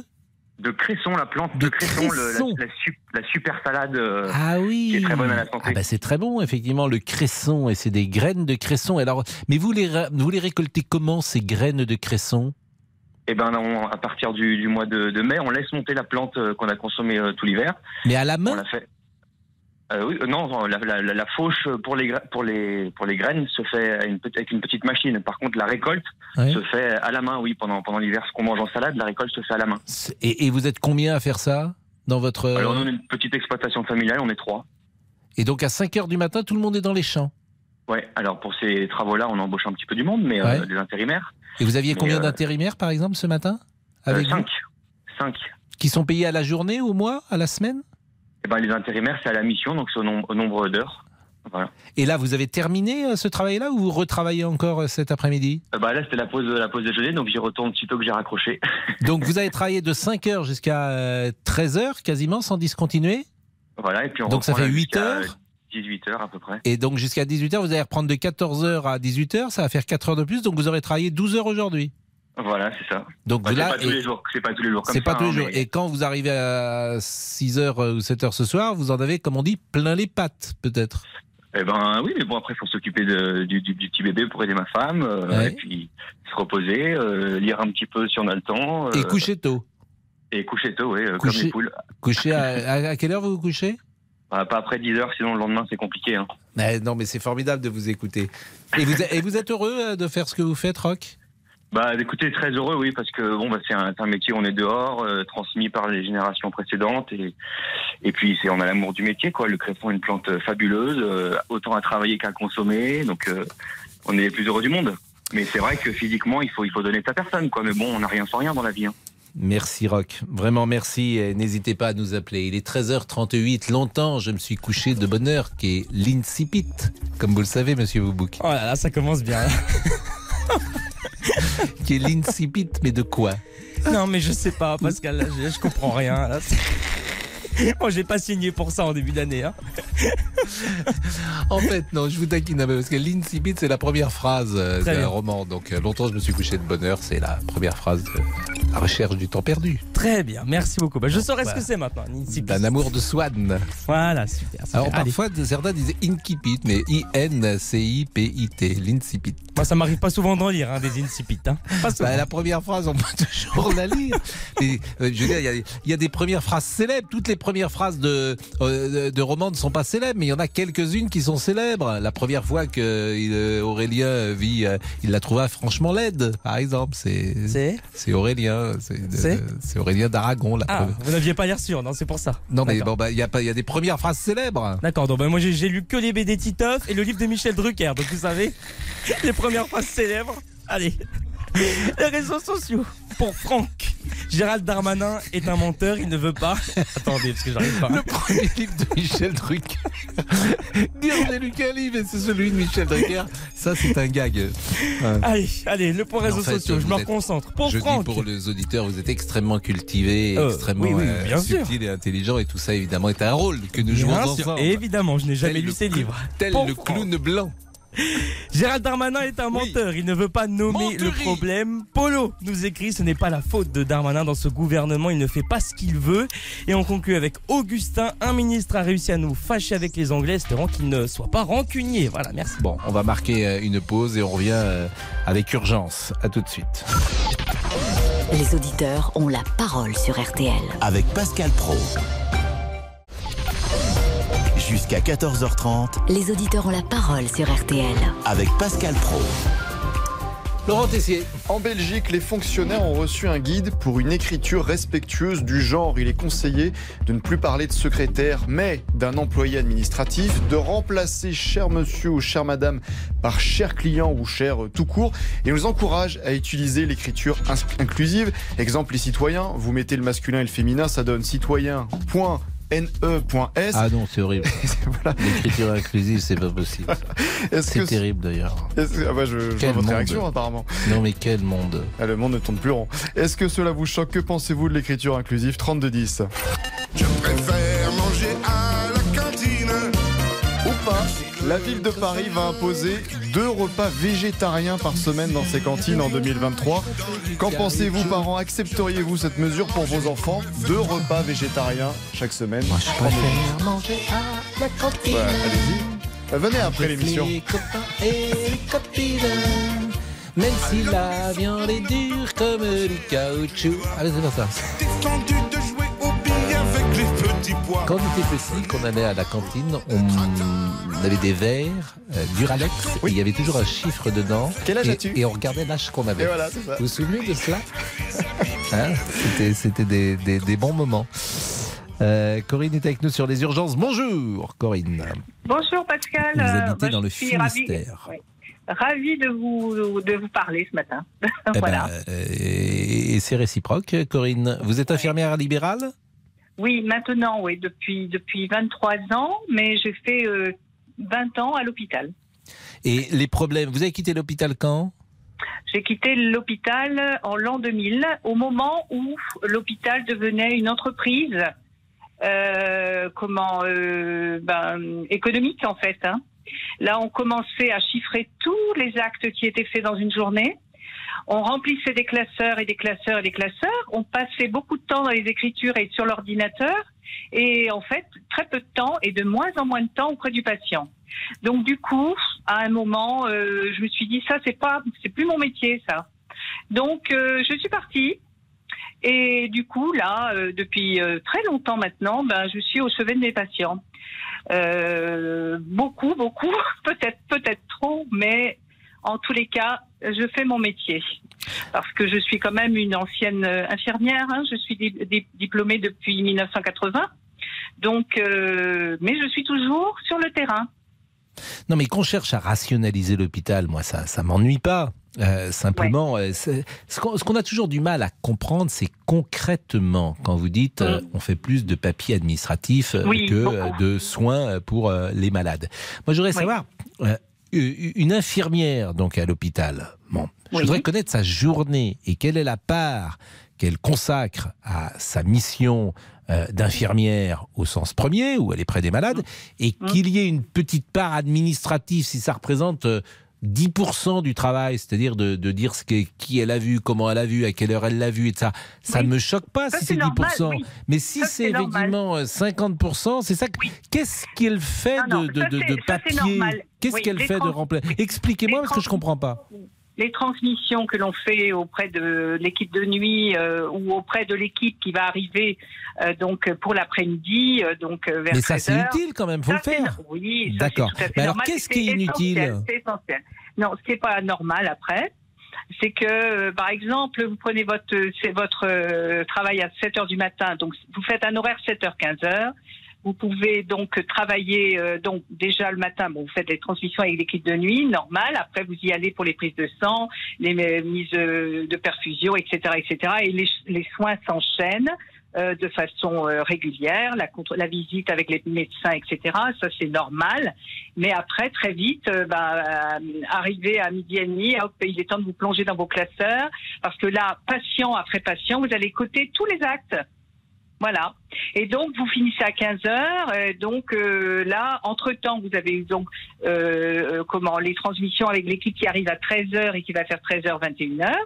De cresson, la plante de, cresson, le- la- super salade euh, Ah oui. qui est très bonne à la santé. Ah bah, c'est très bon, effectivement, le cresson. Et c'est des graines de cresson. Alors, mais vous les, vous les récoltez comment, ces graines de cresson? Et ben, on- à partir du, du mois de, de mai, on laisse monter la plante euh, qu'on a consommée euh, tout l'hiver. Mais à la On main l'a fait. Euh, oui, euh, non, la, la- la- la fauche pour les, pour, les, pour les graines se fait à une, pe- avec une petite machine. Par contre, la récolte se fait à la main, oui, pendant, pendant l'hiver. Ce qu'on mange en salade, la récolte se fait à la main. et, et vous êtes combien à faire ça dans votre... Alors, on a une petite exploitation familiale, on est trois. Et donc, à 5 heures du matin, tout le monde est dans les champs. Ouais, alors pour ces travaux-là, on embauche un petit peu du monde, mais Ouais. euh, des intérimaires. Et vous aviez Mais, combien euh, d'intérimaires, par exemple, ce matin Euh, avec vous cinq. Cinq. Qui sont payés à la journée, au mois, à la semaine? Eh ben, les intérimaires, c'est à la mission, donc c'est au, nom- au nombre d'heures. Voilà. Et là, vous avez terminé euh, ce travail-là ou vous retravaillez encore euh, cet après-midi? Euh, bah, là, c'était la pause, la pause déjeuner, donc j'y retourne sitôt que j'ai raccroché. Donc, vous avez travaillé de 5h jusqu'à 13h quasiment sans discontinuer? Voilà, et puis on Donc, ça fait là huit jusqu'à heures? 18 heures à peu près. Et donc, jusqu'à 18h, vous allez reprendre de 14h à 18h, ça va faire 4 heures de plus, donc vous aurez travaillé 12 heures aujourd'hui. Voilà, c'est ça. Donc, vous c'est là, pas tous les jours. C'est pas tous les jours comme C'est pas ça, tous les hein, jours. mais- Et quand vous arrivez à 6h ou 7h ce soir, vous en avez, comme on dit, plein les pattes, peut-être. Eh ben oui, mais bon après, il faut s'occuper de- du, du- du petit bébé pour aider ma femme, euh, Ouais. et puis se reposer, euh, lire un petit peu si on a le temps. Et euh, coucher tôt. Et coucher tôt, oui, euh, comme Coucher- les poules. Coucher à, quelle heure vous vous couchez? Bah, pas après 10 heures, sinon le lendemain c'est compliqué. Hein. Eh, Non, mais c'est formidable de vous écouter. Et vous, et vous êtes heureux euh, de faire ce que vous faites, Rock? Bah écoutez, très heureux, oui, parce que bon, bah, c'est un, métier, on est dehors, euh, transmis par les générations précédentes, et, et puis c'est on a l'amour du métier, quoi. Le cresson est une plante fabuleuse, euh, autant à travailler qu'à consommer, donc euh, on est les plus heureux du monde. Mais c'est vrai que physiquement, il faut il faut donner sa personne, quoi. Mais bon, on n'a rien sans rien dans la vie. hein. Merci Rock, vraiment merci. N'hésitez pas à nous appeler. Il est 13h38. Longtemps, je me suis couché de bonne heure, qui est l'incipit, comme vous le savez, monsieur Boubouk. Oh là là, ça commence bien. qui est mais de quoi? Non, mais je sais pas, Pascal, je, je comprends rien. Là. Moi, j'ai pas signé pour ça en début d'année. Hein. En fait, non, je vous taquine un peu, parce que l'incipit, c'est la première phrase euh, d'un roman. Donc, euh, longtemps, je me suis couché de bonne heure, c'est la première phrase de La recherche du temps perdu. Très bien, merci beaucoup. Bah, je saurais ce Voilà. que c'est maintenant. D'un amour de Swann. Voilà, super. super. Alors, Allez. parfois, certains disaient incipit, mais I-N-C-I-P-I-T, l'incipit. Moi, ça m'arrive pas souvent d'en lire, hein, des incipits. Hein. Bah, la première phrase, on peut toujours la lire. Mais, euh, je veux dire, il y y, a des premières phrases célèbres. Toutes les premières phrases de, euh, de romans ne sont pas célèbres, mais il y en a quelques-unes qui sont célèbres. La première fois que euh, Aurélien vit, euh, il la trouva franchement laide, par exemple. C'est c'est Aurélien. C'est de- C'est Aurélien d'Aragon. Ah, première- vous n'aviez pas l'air sûr, non, c'est pour ça. Non, mais bon, bah, il y a pas, il y a des premières phrases célèbres. D'accord, donc bah, moi j'ai lu que les BD Titeuf et le livre de Michel Drucker, donc vous savez, les premières phrases célèbres. Allez, les réseaux sociaux. Pour Franck, Gérald Darmanin est un menteur, il ne veut pas. Attendez, parce que j'arrive pas. Le premier livre de Michel Drucker. Dire j'ai lu qu'un livre et c'est celui de Michel Drucker. Ça, c'est un gag. Ouais. Allez, allez, le point en réseaux fait, sociaux, je me reconcentre. Pour je Franck, dis pour les auditeurs, vous êtes extrêmement cultivé, Euh, extrêmement oui, oui, euh, sûr. subtil et intelligent, et tout ça évidemment est un rôle que nous Bien jouons sûr, ensemble. évidemment, je n'ai jamais Tel lu ces livres. Tel Pour le Franck. clown blanc. Gérald Darmanin est un menteur, il ne veut pas nommer le problème. Polo nous écrit ce n'est pas la faute de Darmanin dans ce gouvernement, il ne fait pas ce qu'il veut. Et on conclut avec Augustin, un ministre a réussi à nous fâcher avec les Anglais, espérant qu'il ne soit pas rancunier. Voilà, merci. Bon, on va marquer euh, une pause et on revient euh, avec urgence. À tout de suite. Les auditeurs ont la parole sur RTL. Avec Pascal Pro. Jusqu'à 14h30 Les auditeurs ont la parole sur RTL. avec Pascal Pro. Laurent Tessier. En Belgique, les fonctionnaires ont reçu un guide pour une écriture respectueuse du genre. Il est conseillé de ne plus parler de secrétaire, mais d'un employé administratif, de remplacer cher monsieur ou chère madame par cher client ou cher euh, tout court. Et on nous encourage à utiliser l'écriture inclusive. Exemple, les citoyens, vous mettez le masculin et le féminin, ça donne citoyen.ne.s. Ah non, c'est horrible. L'écriture inclusive, c'est pas possible. C'est terrible d'ailleurs. Que- ah bah, je, je vois Quel votre monde. réaction apparemment. Non mais quel monde. Ah, le monde ne tourne plus rond. Est-ce que cela vous choque? Que pensez-vous de l'écriture inclusive? 3210 Je préfère manger la ville de Paris va imposer deux repas végétariens par semaine dans ses cantines en 2023. Qu'en pensez-vous, parents? Accepteriez-vous cette mesure pour vos enfants? Deux repas végétariens chaque semaine. Moi, je préfère manger à la cantine. Ouais, allez-y. Euh, Venez après l'émission. Les copains et les copines. Même si la viande est dure comme du caoutchouc. Allez, c'est pas ça. Quand on était petit, qu'on allait à la cantine, on avait des verres euh, Duralex. et Il y avait toujours un chiffre dedans. Quel âge et, as-tu? Et on regardait l'âge qu'on avait. Et voilà, c'est ça. Vous vous souvenez de cela? Hein? C'était, c'était des, des- des bons moments. Euh, Corinne est avec nous sur les urgences. Bonjour Corinne. Bonjour Pascal. Vous Euh, habitez dans le ravie- Finistère. oui. Ravie de vous, de vous parler ce matin. Eh voilà. ben, euh, et c'est réciproque, Corinne. Vous êtes infirmière libérale? Oui, maintenant, oui, depuis, depuis 23 ans, mais j'ai fait euh, 20 ans à l'hôpital. Et les problèmes, vous avez quitté l'hôpital quand? J'ai quitté l'hôpital en l'an 2000, au moment où l'hôpital devenait une entreprise euh, comment euh, ben, économique en fait. hein. Là, on commençait à chiffrer tous les actes qui étaient faits dans une journée. On remplissait des classeurs et des classeurs et des classeurs. On passait beaucoup de temps dans les écritures et sur l'ordinateur. Et en fait, très peu de temps et de moins en moins de temps auprès du patient. Donc du coup, à un moment, euh, je me suis dit ça, c'est pas, c'est plus mon métier, ça. Donc euh, je suis partie. Et du coup, là, euh, depuis euh, très longtemps maintenant, ben, je suis au chevet de mes patients. Euh, beaucoup, beaucoup, peut-être, peut-être trop, mais en tous les cas, je fais mon métier parce que je suis quand même une ancienne euh, infirmière. hein. Je suis di- di- diplômée depuis 1980, donc, euh, mais je suis toujours sur le terrain. Non, mais qu'on cherche à rationaliser l'hôpital, moi, ça, ça m'ennuie pas. Euh, simplement, euh, ce qu'on a toujours du mal à comprendre, c'est concrètement, quand vous dites euh, on fait plus de papiers administratifs Oui, que beaucoup. de soins pour les malades. Moi, j'aurais savoir, euh, une infirmière donc à l'hôpital, bon, je Oui. voudrais connaître sa journée et quelle est la part qu'elle consacre à sa mission euh, d'infirmière au sens premier, où elle est près des malades, et qu'il y ait une petite part administrative, si ça représente euh, 10% du travail, c'est-à-dire de, de dire ce qu'est- qui elle a vu, comment elle a vu, à quelle heure elle l'a vu, et ça. Ça ne me choque pas Ça, si c'est c'est 10%. normal, oui. Mais si c'est normal. effectivement euh, 50%, c'est ça. que- Qu'est-ce qu'elle fait Non, non, de, papier? Qu'est-ce qu'elle fait de remplacer Expliquez-moi parce que je comprends pas. Les transmissions que l'on fait auprès de l'équipe de nuit euh, ou auprès de l'équipe qui va arriver euh, donc pour l'après-midi, euh, donc euh, vers Mais ça, c'est 13 heures. utile quand même, faut Ça, le faire. Oui, D'accord. Mais alors, qu'est-ce qui est inutile C'est essentiel. Non, ce qui n'est pas normal après, c'est que, par exemple, vous prenez votre, votre travail à 7 heures du matin, donc vous faites un horaire 7h, 15h. Vous pouvez donc travailler euh, donc déjà le matin. Bon, vous faites les transmissions avec l'équipe de nuit, normal. Après, vous y allez pour les prises de sang, les mises euh, de perfusion, etc., etc. Et les, les soins s'enchaînent euh, de façon euh, régulière. La, la visite avec les médecins, etc. Ça, c'est normal. Mais après, très vite, euh, bah, euh, arrivé à midi et demi, hop, il est temps de vous plonger dans vos classeurs parce que là, patient après patient, vous allez coter tous les actes. Voilà. Et donc, vous finissez à 15 heures. euh, donc euh, là, entre-temps, vous avez eu donc euh, euh, comment les transmissions avec l'équipe qui arrive à 13 heures et qui va faire 13 heures 21 heures.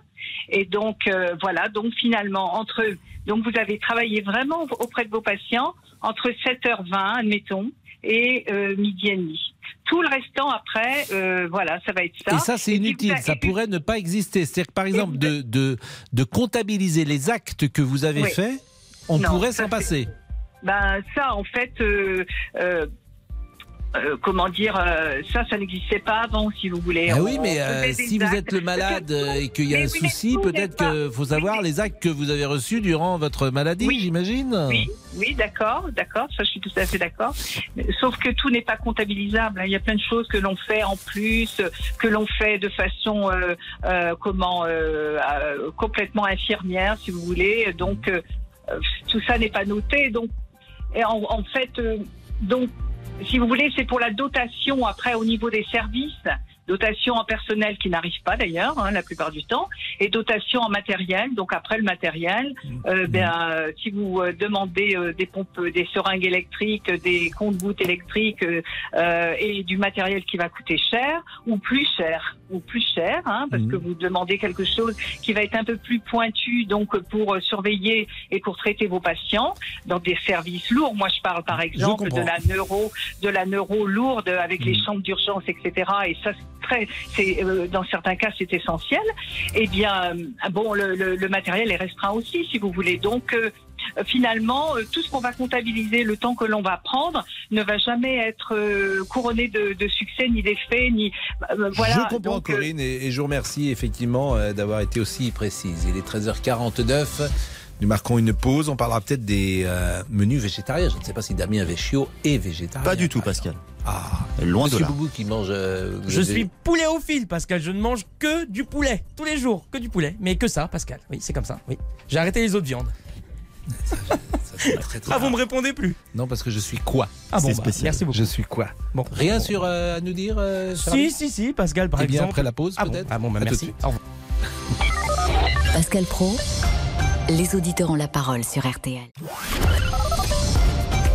Et donc voilà. Donc finalement, entre donc vous avez travaillé vraiment auprès de vos patients entre 7h20, admettons, et midi et demi. Tout le restant après, euh, voilà, ça va être ça. Et ça, c'est inutile. Ça pourrait ne pas exister. C'est-à-dire que, par exemple, de, de, de comptabiliser les actes que vous avez Oui. faits, on Non, pourrait s'en passer. Ben ça, en fait, euh, euh, euh, comment dire, ça, ça n'existait pas avant, si vous voulez. Ah oui, mais si vous êtes le malade et qu'il y a un oui, souci, peut-être qu'il faut savoir les actes que vous avez reçus durant votre maladie, j'imagine. Oui, oui, d'accord, d'accord, ça je suis tout à fait d'accord. Sauf que tout n'est pas comptabilisable. hein. Il y a plein de choses que l'on fait en plus, que l'on fait de façon euh, euh, comment euh, complètement infirmière, si vous voulez. Donc tout ça n'est pas noté. Donc et en, en fait, euh, donc si vous voulez, c'est pour la dotation après au niveau des services. dotation en personnel qui n'arrive pas d'ailleurs hein, la plupart du temps, et dotation en matériel. Donc après le matériel, euh, ben, euh, si vous euh, demandez euh, des pompes, des seringues électriques, des comptes-gouttes électriques euh, et du matériel qui va coûter cher ou plus cher, ou plus cher, hein, parce que vous demandez quelque chose qui va être un peu plus pointu, donc pour surveiller et pour traiter vos patients dans des services lourds. Moi, je parle par exemple de la neuro, de la neuro lourde avec les chambres d'urgence, etc. Et ça, c'est très, c'est euh, dans certains cas, c'est essentiel. Eh bien, euh, bon, le, le- le matériel est restreint aussi, si vous voulez. Donc euh, finalement, euh, tout ce qu'on va comptabiliser, le temps que l'on va prendre, ne va jamais être euh, couronné de, de succès, ni d'effet, ni euh, voilà. je comprends Donc, euh, Corinne et, et je vous remercie effectivement euh, d'avoir été aussi précise. Il est 13h49. Nous marquons une pause. On parlera peut-être des euh, menus végétariens. Je ne sais pas si Damien Véchiot est végétarien. Pas du tout, Pascal. Ah, Loin Monsieur de là. Boubou qui mange. euh, Je avez- suis pouléophile, Pascal. Je ne mange que du poulet. Tous les jours. Que du poulet. Mais que ça, Pascal. Oui, c'est comme ça. Oui. J'ai arrêté les autres viandes. Ah, vous me répondez plus Non, parce que je suis quoi Ah bon, bah, merci beaucoup. Je suis quoi Bon. Rien sur euh, à nous dire euh, Si, si, si, Pascal, par Eh bien, après la pause, Ah bon, peut-être Ah bon, bah, À tout de merci. suite. Au revoir. Pascal Pro, les auditeurs ont la parole sur RTL.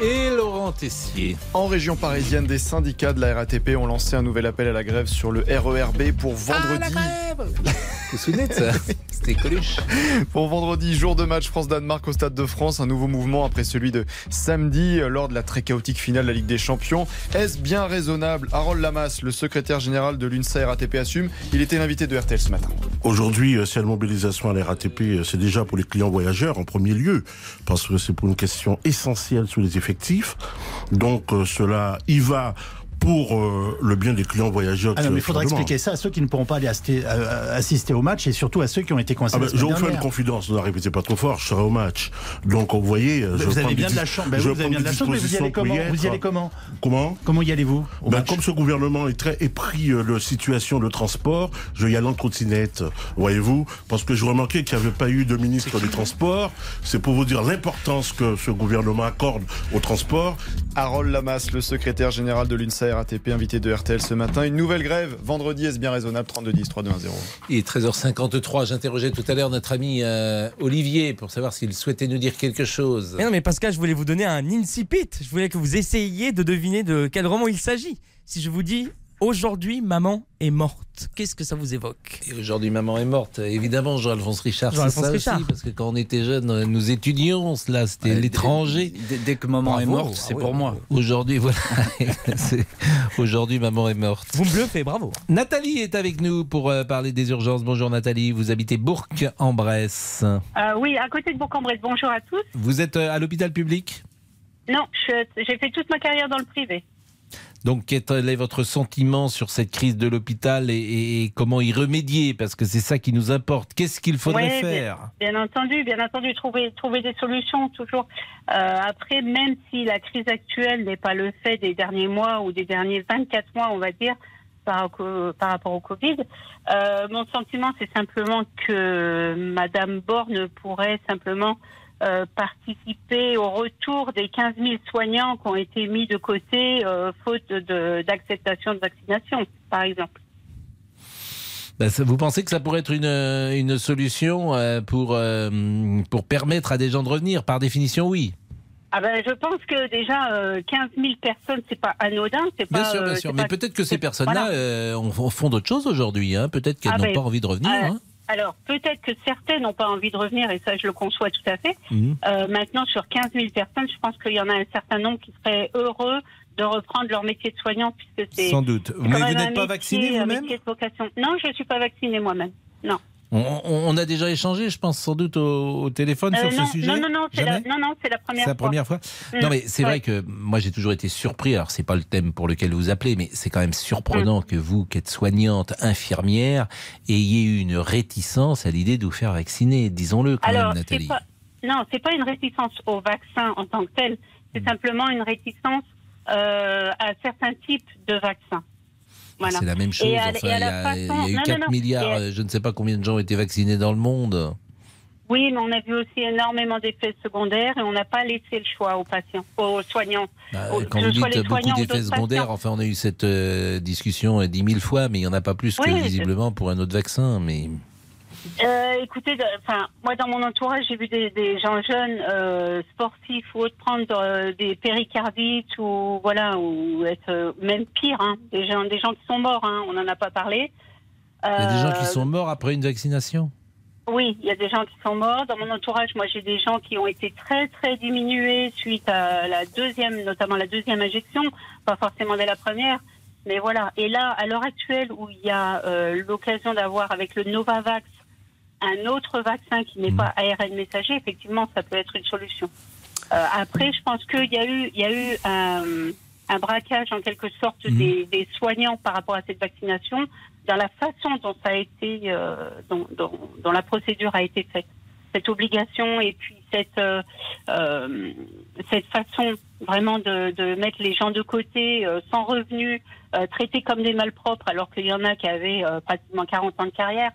Et Laurent Tessier. En région parisienne, des syndicats de la RATP ont lancé un nouvel appel à la grève sur le RERB pour vendredi. Vous vous souvenez de ça C'était Coluche. Pour vendredi, jour de match France-Danemark au Stade de France, un nouveau mouvement après celui de samedi euh, lors de la très chaotique finale de la Ligue des Champions. Est-ce bien raisonnable? Harold Lamas, le secrétaire général de l'UNSA RATP assume, il était l'invité de RTL ce matin. Aujourd'hui, euh, cette mobilisation à la RATP, euh, c'est déjà pour les clients voyageurs en premier lieu, parce que c'est pour une question essentielle sur les Donc euh, cela y va pour euh, le bien des clients voyageurs. Ah non, qui mais il faudra expliquer ça à ceux qui ne pourront pas aller assister, euh, assister au match et surtout à ceux qui ont été coincés Ah ben, la je vous faire une confidence, ne la répétez pas trop fort, je serai au match. Donc vous voyez, euh, je vous prends avez des bien de la chance. Ben oui, vous avez bien de la chance, mais vous y allez comment y Vous y être. allez comment Comment Comment y allez-vous Ben, match comme ce gouvernement est très épris euh, de situation de transport, je y allais en trottinette, voyez-vous, parce que je remarquais qu'il n'y avait pas eu de ministre des Transports. C'est pour vous dire l'importance que ce gouvernement accorde au transport. Harold Lamas, le secrétaire général de l'UNSA RATP, invité de RTL ce matin. Une nouvelle grève, vendredi, est-ce bien raisonnable? 32 10 3 2 1 0. Il est 13h53. J'interrogeais tout à l'heure notre ami euh, Olivier pour savoir s'il souhaitait nous dire quelque chose. Mais non, mais Pascal, je voulais vous donner un incipit. Je voulais que vous essayiez de deviner de quel roman il s'agit. Si je vous dis Aujourd'hui, maman est morte, qu'est-ce que ça vous évoque? Et aujourd'hui, maman est morte. Évidemment, Jean-Alphonse Richard, c'est Jean-Alphonse ça Richard. aussi, parce que quand on était jeune, nous étudions cela, c'était l'étranger. Dès, dès que maman est morte, c'est Ah pour moi. Aujourd'hui, voilà. C'est- Aujourd'hui, maman est morte. Vous me bluffez, bravo. Nathalie est avec nous pour euh, parler des urgences. Bonjour Nathalie, vous habitez Bourg-en-Bresse. Euh, oui, à côté de Bourg-en-Bresse. Bonjour à tous. Vous êtes euh, à l'hôpital public? Non, j'ai fait toute ma carrière dans le privé. Donc, quel est votre sentiment sur cette crise de l'hôpital et, et- et comment y remédier? Parce que c'est ça qui nous importe. Qu'est-ce qu'il faudrait Ouais, faire? bien, bien entendu, bien entendu, trouver, trouver des solutions toujours. Euh, après, même si la crise actuelle n'est pas le fait des derniers mois ou des derniers 24 mois, on va dire, par rapport au Covid, euh, mon sentiment, c'est simplement que Madame Borne pourrait simplement euh, participer au retour des 15 000 soignants qui ont été mis de côté euh, faute d'acceptation de vaccination, par exemple. Ben, ça- Vous pensez que ça pourrait être une, euh, une solution euh, pour, pour permettre à des gens de revenir? Par définition, oui. Ah ben, je pense que déjà euh, 15 000 personnes, c'est pas anodin, pas. Bien sûr, bien sûr. Mais peut-être que ces personnes-là voilà. font d'autres choses aujourd'hui. hein. Peut-être qu'elles Ah n'ont ben, pas envie de revenir. hein. Alors peut-être que certains n'ont pas envie de revenir et ça je le conçois tout à fait. Mhm. Euh, maintenant sur 15 000 personnes, je pense qu'il y en a un certain nombre qui seraient heureux de reprendre leur métier de soignant puisque c'est. Sans doute. Mais vous n'êtes pas vacciné vous-même? Non, je ne suis pas vaccinée moi-même. Non. On, a déjà échangé, je pense, sans doute au, au téléphone Euh, sur non, ce sujet non, non, non, c'est la, Jamais non, non, c'est la première C'est la fois. première fois. Mm, Non, mais c'est ouais. vrai que moi j'ai toujours été surpris. Alors c'est pas le thème pour lequel vous appelez, mais c'est quand même surprenant Mm. que vous, qui êtes soignante, infirmière, ayez eu une réticence à l'idée de vous faire vacciner. Disons-le quand Alors, même, Nathalie. pas, non, c'est pas une réticence au vaccin en tant que tel. C'est Hmm. simplement une réticence euh, à certains types de vaccins. Voilà. C'est la même chose. Enfin, il y a, façon- il y a eu non, non, 4 non. milliards, je ne sais pas combien de gens ont été vaccinés dans le monde. Oui, mais on a vu aussi énormément d'effets secondaires et on n'a pas laissé le choix aux patients, aux soignants. Bah, Aux- Quand vous dites beaucoup d'effets secondaires, patients. enfin on a eu cette euh, discussion dix mille fois, mais il n'y en a pas plus que visiblement pour un autre vaccin. Mais Euh, écoutez, enfin, moi dans mon entourage, j'ai vu des, des gens jeunes, euh, sportifs ou autres prendre euh, des péricardites ou voilà, ou être même pire, hein, des gens, des gens qui sont morts. Hein, on n'en a pas parlé. il y a des gens qui sont morts après une vaccination? Oui, il y a des gens qui sont morts. Dans mon entourage, moi, j'ai des gens qui ont été très, très diminués suite à la deuxième, notamment la deuxième injection, pas forcément dès la première. Mais voilà. Et là, à l'heure actuelle, où il y a euh, l'occasion d'avoir avec le Novavax un autre vaccin qui n'est pas ARN messager, effectivement, ça peut être une solution. Euh, après, je pense qu'il y a eu, il y a eu un, un braquage en quelque sorte des, des soignants par rapport à cette vaccination dans la façon dont ça a été, euh, dont, dont- dont la procédure a été faite. Cette obligation et puis cette euh, euh, cette façon vraiment de, de mettre les gens de côté, sans revenus, traités comme des malpropres, alors qu'il y en a qui avaient pratiquement 40 ans de carrière.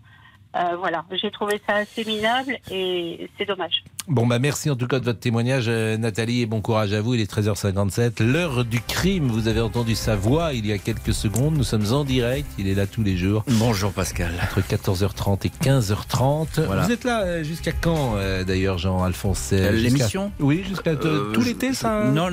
Euh, voilà, j'ai trouvé ça assez minable et c'est dommage. Bon, bah merci en tout cas de votre témoignage, euh, Nathalie, et bon courage à vous. Il est 13h57. L'heure du crime, vous avez entendu sa voix il y a quelques secondes. Nous sommes en direct, il est là tous les jours. Bonjour Pascal. Entre 14h30 et 15h30. Voilà. Vous êtes là euh, jusqu'à quand, euh, d'ailleurs, Jean-Alphonse? L'émission? Oui, jusqu'à tout l'été, ça Non,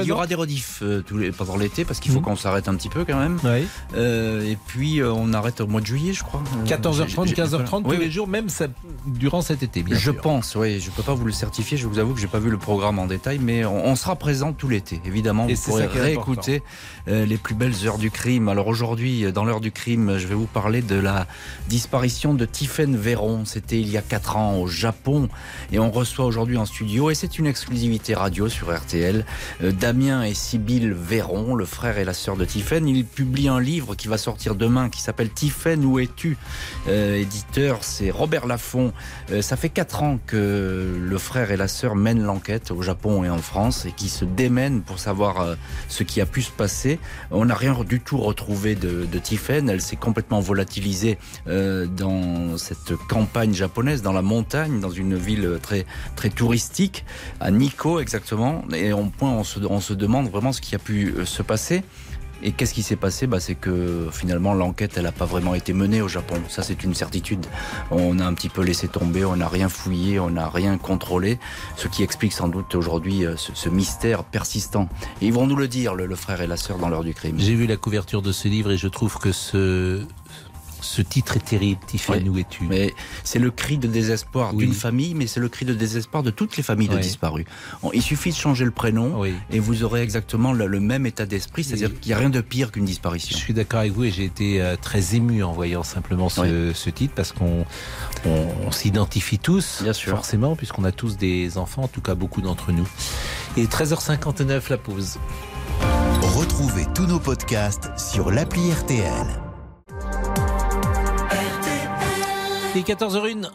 il y aura des rediffs tous les, pendant l'été parce qu'il faut Mhm. qu'on s'arrête un petit peu quand même. Oui. Et puis on arrête au mois de juillet, je crois. Euh, 14h30, j'ai- j'ai- 15h30 Oui, tous oui. les jours, même ça- durant cet été, bien je sûr. pense, oui. Je peux pas vous le certifier. Je vous avoue que j'ai pas vu le programme en détail, mais on, on sera présent tout l'été. Évidemment, Et vous pourrez réécouter euh, les plus belles heures du crime. Alors aujourd'hui, euh, dans l'heure du crime, je vais vous parler de la disparition de Tiphaine Véron. C'était il y a quatre ans au Japon, et on reçoit aujourd'hui en studio, et c'est une exclusivité radio sur RTL, euh, Damien et Sybille Véron, le frère et la sœur de Tiphaine. Ils publient un livre qui va sortir demain, qui s'appelle Tiphaine, où es-tu? Euh, Éditeur, c'est Robert Laffont. Euh, ça fait quatre ans que le frère et la sœur mènent l'enquête au Japon et en France et qui se démènent pour savoir euh, ce qui a pu se passer. On n'a rien du tout retrouvé de, de Tiphaine. Elle s'est complètement volatilisée euh, dans cette campagne japonaise, dans la montagne, dans une ville très très touristique, à Nikko exactement. Et on se demande vraiment ce qui a pu euh, se passer. Et qu'est-ce qui s'est passé bah, C'est que finalement l'enquête elle n'a pas vraiment été menée au Japon. Ça c'est une certitude. On a un petit peu laissé tomber, on n'a rien fouillé, on n'a rien contrôlé, ce qui explique sans doute aujourd'hui euh, ce, mystère persistant. Et ils vont nous le dire, le, le frère et la sœur, dans l'heure du crime. J'ai vu la couverture de ce livre et je trouve que ce, ce titre est terrible. Tiffany, où es-tu Mais c'est le cri de désespoir Oui. d'une famille, mais c'est le cri de désespoir de toutes les familles de Oui. disparus. Il suffit de changer le prénom et vous aurez exactement le, le même état d'esprit, c'est-à-dire qu'il n'y a rien de pire qu'une disparition. Je suis d'accord avec vous et j'ai été euh, très ému en voyant simplement ce, ce titre parce qu'on on, on s'identifie tous, forcément, puisqu'on a tous des enfants, en tout cas beaucoup d'entre nous. Et 13h59, la pause. Retrouvez tous nos podcasts sur l'appli RTL. Et 14h01.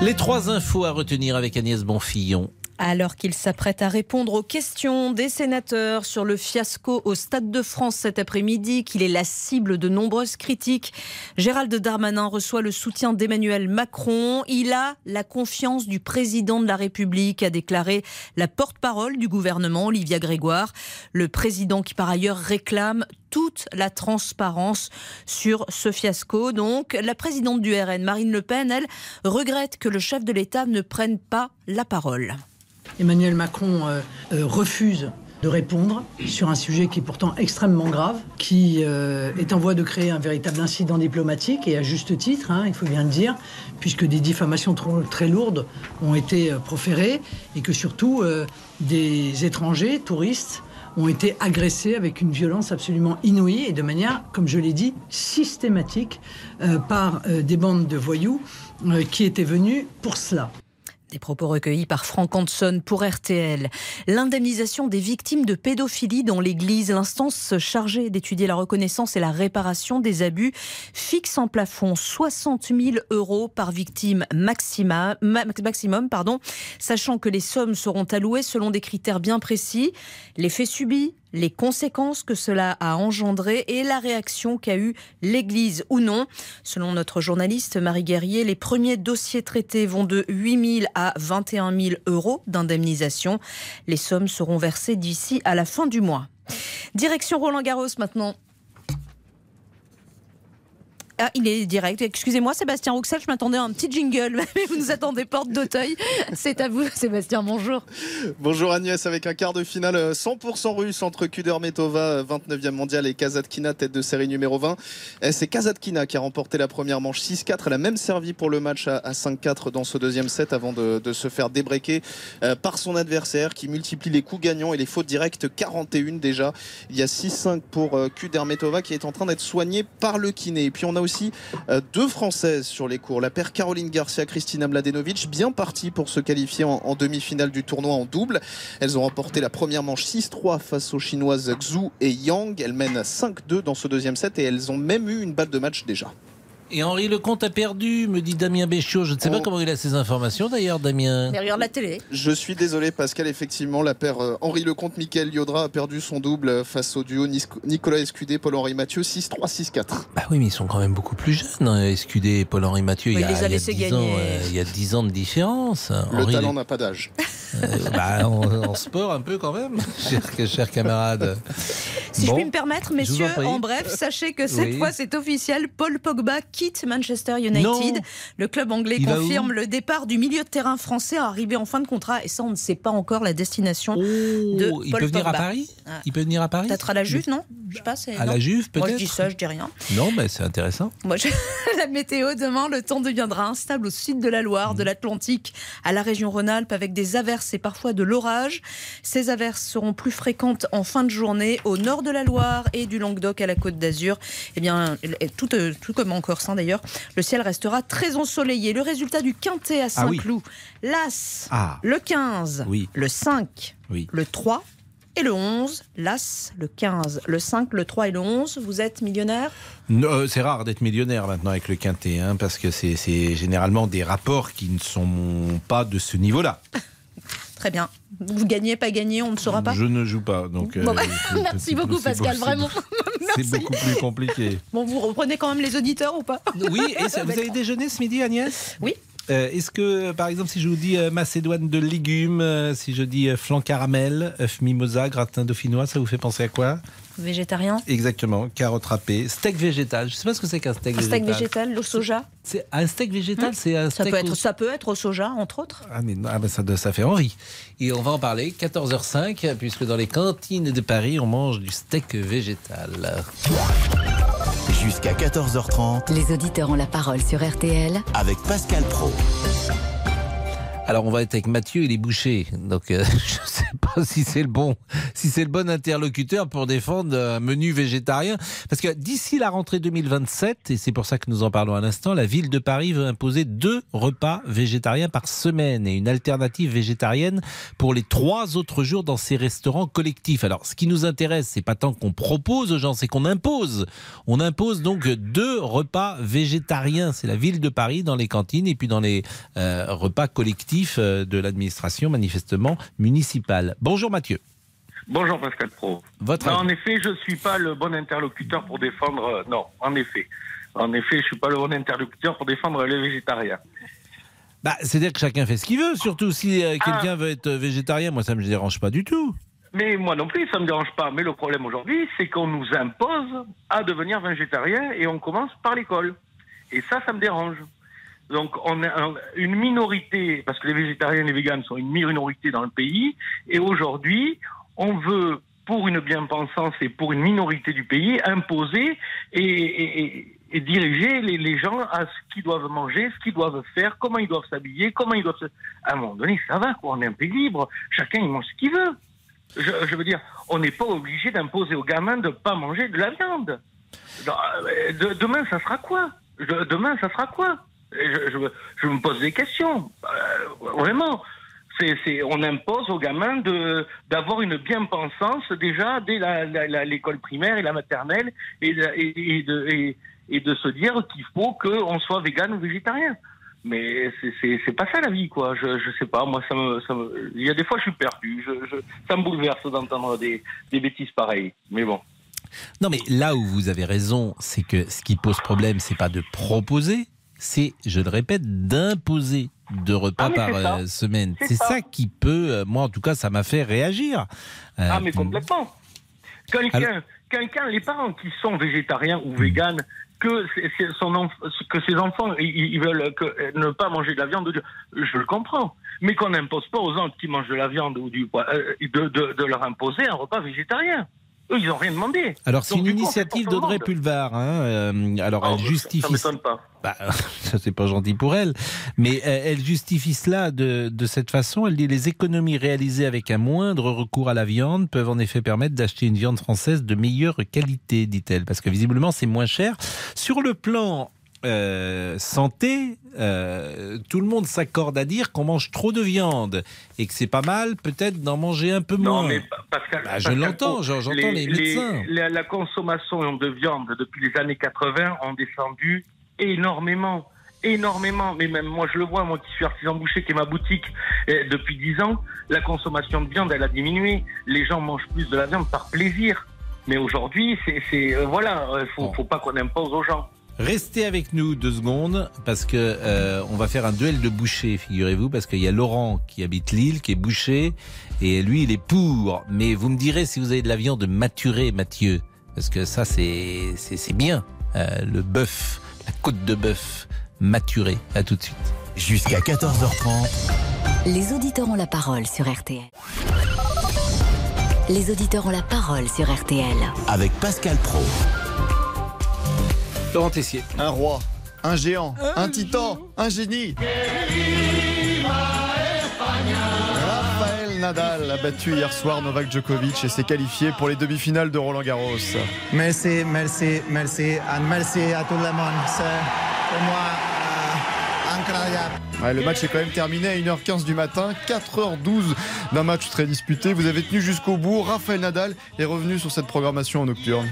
Les trois infos à retenir avec Agnès Bonfillon. Alors qu'il s'apprête à répondre aux questions des sénateurs sur le fiasco au Stade de France cet après-midi, qu'il est la cible de nombreuses critiques, Gérald Darmanin reçoit le soutien d'Emmanuel Macron. Il a la confiance du président de la République, a déclaré la porte-parole du gouvernement, Olivia Grégoire. Le président qui par ailleurs réclame toute la transparence sur ce fiasco. Donc, la présidente du RN, Marine Le Pen, elle, regrette que le chef de l'État ne prenne pas la parole. Emmanuel Macron euh, euh, refuse de répondre sur un sujet qui est pourtant extrêmement grave, qui euh, est en voie de créer un véritable incident diplomatique, et à juste titre, hein, il faut bien le dire, puisque des diffamations très lourdes ont été proférées, et que surtout des étrangers, touristes, ont été agressés avec une violence absolument inouïe et de manière, comme je l'ai dit, systématique par des bandes de voyous qui étaient venus pour cela. Des propos recueillis par Franck Hanson pour RTL. L'indemnisation des victimes de pédophilie dans l'Église, l'instance chargée d'étudier la reconnaissance et la réparation des abus, fixe en plafond 60 000 euros par victime maximum, sachant que les sommes seront allouées selon des critères bien précis. Les faits subis, les conséquences que cela a engendré et la réaction qu'a eue l'Église ou non. Selon notre journaliste Marie Guerrier, les premiers dossiers traités vont de 8 000 à 21 000 euros d'indemnisation. Les sommes seront versées d'ici à la fin du mois. Direction Roland Garros maintenant. Ah, il est direct. Excusez-moi, Sébastien Rouxel, je m'attendais à un petit jingle, mais vous nous attendez porte d'Auteuil. C'est à vous, Sébastien, bonjour. Bonjour Agnès, avec un quart de finale euh, 100% russe entre Kudermetova, 29e mondiale, et Kazatkina, tête de série numéro 20. Et C'est Kazatkina qui a remporté la première manche 6-4. Elle a même servi pour le match à à 5-4 dans ce deuxième set avant de, de se faire débreaker euh, par son adversaire qui multiplie les coups gagnants et les fautes directes 41 déjà. Il y a 6-5 pour euh, Kudermetova qui est en train d'être soignée par le kiné. Et puis on a aussi euh, deux Françaises sur les cours. La paire Caroline Garcia, Christina Mladenovic, bien partie pour se qualifier en, en demi-finale du tournoi en double. Elles ont remporté la première manche 6-3 face aux Chinoises Xu et Yang. Elles mènent 5-2 dans ce deuxième set et elles ont même eu une balle de match déjà. Et Henri Lecomte a perdu, me dit Damien Béchiot. Je ne sais pas comment il a ces informations d'ailleurs, Damien. Mais regarde la télé. Je suis désolé Pascal, effectivement la paire euh, Henri Lecomte, Michael Liodra a perdu son double face au duo Nis- Nicolas Escudé, Paul-Henri Mathieu 6-3, 6-4. Bah oui, mais ils sont quand même beaucoup plus jeunes, hein, Escudé et Paul-Henri Mathieu. Il, y il les a il y laissés 10 gagner. Ans, euh, il y a 10 ans de différence. Le Henri, talent n'a pas d'âge. euh, bah, en, en sport un peu quand même, cher, cher camarade. Si je puis me permettre, messieurs, en bref, sachez que cette Oui. fois c'est officiel. Paul Pogba quitte Manchester United. Non. Le club anglais Il confirme le départ du milieu de terrain français arrivé en fin de contrat. Et ça, on ne sait pas encore la destination de Oh, il Paul peut venir à. Paris Ah. Il peut venir à Paris Peut-être à la Juve, non Je sais pas. À non. la Juve, Moi, je peut-être dis ça, je dis rien. Non, mais c'est intéressant. Moi, je- la météo demain, le temps deviendra instable au sud de la Loire, de l'Atlantique, à la région Rhône-Alpes, avec des averses et parfois de l'orage. Ces averses seront plus fréquentes en fin de journée au nord de la Loire et du Languedoc à la Côte d'Azur. Eh bien, tout, euh, tout comme en Corse hein, d'ailleurs, le ciel restera très ensoleillé. Le résultat du quintet à Ah oui. Saint-Cloud, l'As, Ah. le 15, Oui. le 5, Oui. le 3 et le 11. L'As, le 15, le 5, le 3 et le 11. Vous êtes millionnaire? Euh, c'est rare d'être millionnaire maintenant avec le quintet, hein, parce que c'est généralement des rapports qui ne sont pas de ce niveau-là. Très bien. Vous gagnez, pas gagné, on ne saura pas? Je ne joue pas, donc. euh, Bon, merci beaucoup, Pascal, vraiment. C'est beaucoup plus compliqué. Bon, vous reprenez quand même les auditeurs ou pas Oui, et ça- vous avez déjeuné ce midi, Agnès? Oui. Euh, Est-ce que, par exemple, si je vous dis euh, macédoine de légumes, euh, si je dis euh, flan caramel, œuf mimosa, gratin dauphinois, ça vous fait penser à quoi? Végétarien Exactement, carotte râpée, steak végétal. Je ne sais pas ce que c'est qu'un steak Un végétal. steak végétal, le soja C'est un steak végétal, Hmm c'est un ça steak. peut, être, au- ça peut être au soja, entre autres. Ah, mais non, ah, ben ça, ça fait Henri. Et on va en parler, 14h05, puisque dans les cantines de Paris, on mange du steak végétal. Jusqu'à 14h30 Les auditeurs ont la parole sur RTL avec Pascal Pro. Alors on va être avec Mathieu, il est bouché, donc euh, je ne sais pas si c'est le bon, si c'est le bon interlocuteur pour défendre un menu végétarien, parce que d'ici la rentrée 2027, et c'est pour ça que nous en parlons à l'instant, la ville de Paris veut imposer deux repas végétariens par semaine et une alternative végétarienne pour les trois autres jours dans ces restaurants collectifs. Alors ce qui nous intéresse, c'est pas tant qu'on propose aux gens, c'est qu'on impose. On impose donc deux repas végétariens. C'est la ville de Paris dans les cantines et puis dans les euh, repas collectifs euh, de l'administration manifestement municipale. Bonjour Mathieu. Bonjour Pascal Pro. Votre Non, avis. en effet, je ne suis pas le bon interlocuteur pour défendre. euh, non, en effet. En effet, je suis pas le bon interlocuteur pour défendre les végétariens. Bah, C'est-à-dire que chacun fait ce qu'il veut, surtout si euh, quelqu'un veut être végétarien. Moi, ça me dérange pas du tout. Mais moi non plus, ça me dérange pas. Mais le problème aujourd'hui, c'est qu'on nous impose à devenir végétarien et on commence par l'école. Et ça, ça me dérange. Donc, on a un- une minorité, parce que les végétariens et les véganes sont une minorité dans le pays, et aujourd'hui, on veut, pour une bien-pensance et pour une minorité du pays, imposer et, diriger les, gens à ce qu'ils doivent manger, ce qu'ils doivent faire, comment ils doivent s'habiller, comment ils doivent se... À un moment donné, ça va, quoi, on est un pays libre, chacun il mange ce qu'il veut. Je, veux dire, on n'est pas obligé d'imposer aux gamins de ne pas manger de la viande. Euh, de- demain, ça sera quoi? Demain, ça sera quoi? Je, me pose des questions. Euh, vraiment. On impose aux gamins d'avoir une bien-pensance déjà dès l'école primaire et la maternelle et, de- se dire qu'il faut qu'on soit vegan ou végétarien. Mais c'est- pas ça la vie, quoi. Je, je sais pas, moi, il y a des fois, je suis perdu. Ça me bouleverse d'entendre des, des bêtises pareilles. Mais bon. Non, mais là où vous avez raison, c'est que ce qui pose problème, c'est pas de proposer, c'est, je le répète, d'imposer deux repas Ah, par ça. euh, semaine. C'est ça. ça. qui peut, euh, moi en tout cas, ça m'a fait réagir. Euh, Ah, mais complètement. Quelqu'un, quelqu'un, les parents qui sont végétariens ou véganes, que, son ses enfants ils, veulent que, ne pas manger de la viande, je le comprends. Mais qu'on n'impose pas aux gens qui mangent de la viande ou du de, de, de leur imposer un repas végétarien. Eux, ils n'ont rien demandé. Alors, c'est une initiative d'Audrey. Pulvar. hein, euh, alors, Ah, elle ça- justifie. Ça m'étonne pas. Bah, ça c'est pas gentil pour elle, mais euh, elle justifie cela de, de cette façon. Elle dit les économies réalisées avec un moindre recours à la viande peuvent en effet permettre d'acheter une viande française de meilleure qualité, dit-elle, parce que visiblement c'est moins cher. Sur le plan euh, santé, euh, tout le monde s'accorde à dire qu'on mange trop de viande et que c'est pas mal peut-être d'en manger un peu Non, moins. mais Pa- Pascal. Bah, je l'entends, j'entends les médecins. la, la consommation de viande depuis les années 80 ont descendu énormément. Énormément, mais même moi je le vois, moi qui suis artisan boucher, qui est ma boutique eh, depuis 10 ans, la consommation de viande elle a diminué. Les gens mangent plus de la viande par plaisir. Mais aujourd'hui, c'est, euh, voilà, euh, faut, faut pas qu'on impose aux gens. Restez avec nous deux secondes parce que euh, on va faire un duel de bouchers, figurez-vous, parce qu'il y a Laurent qui habite Lille, qui est boucher, et lui il est pour. Mais vous me direz si vous avez de la viande maturée, Mathieu, parce que ça c'est c'est c'est bien euh, le bœuf, la côte de bœuf maturée. À tout de suite. Jusqu'à 14h30. Les auditeurs ont la parole sur RTL. Les auditeurs ont la parole sur RTL. Avec Pascal Pro. Laurent Tessier. Un roi, un géant, un titan, un génie. Rafael Nadal a battu hier soir Novak Djokovic et s'est qualifié pour les demi-finales de Roland Garros. Merci, merci, merci. And merci à tout le monde. C'est pour moi euh, incroyable. Ouais, le match est quand même terminé à 1h15 du matin, 4h12 d'un match très disputé. Vous avez tenu jusqu'au bout. Rafael Nadal est revenu sur cette programmation en nocturne.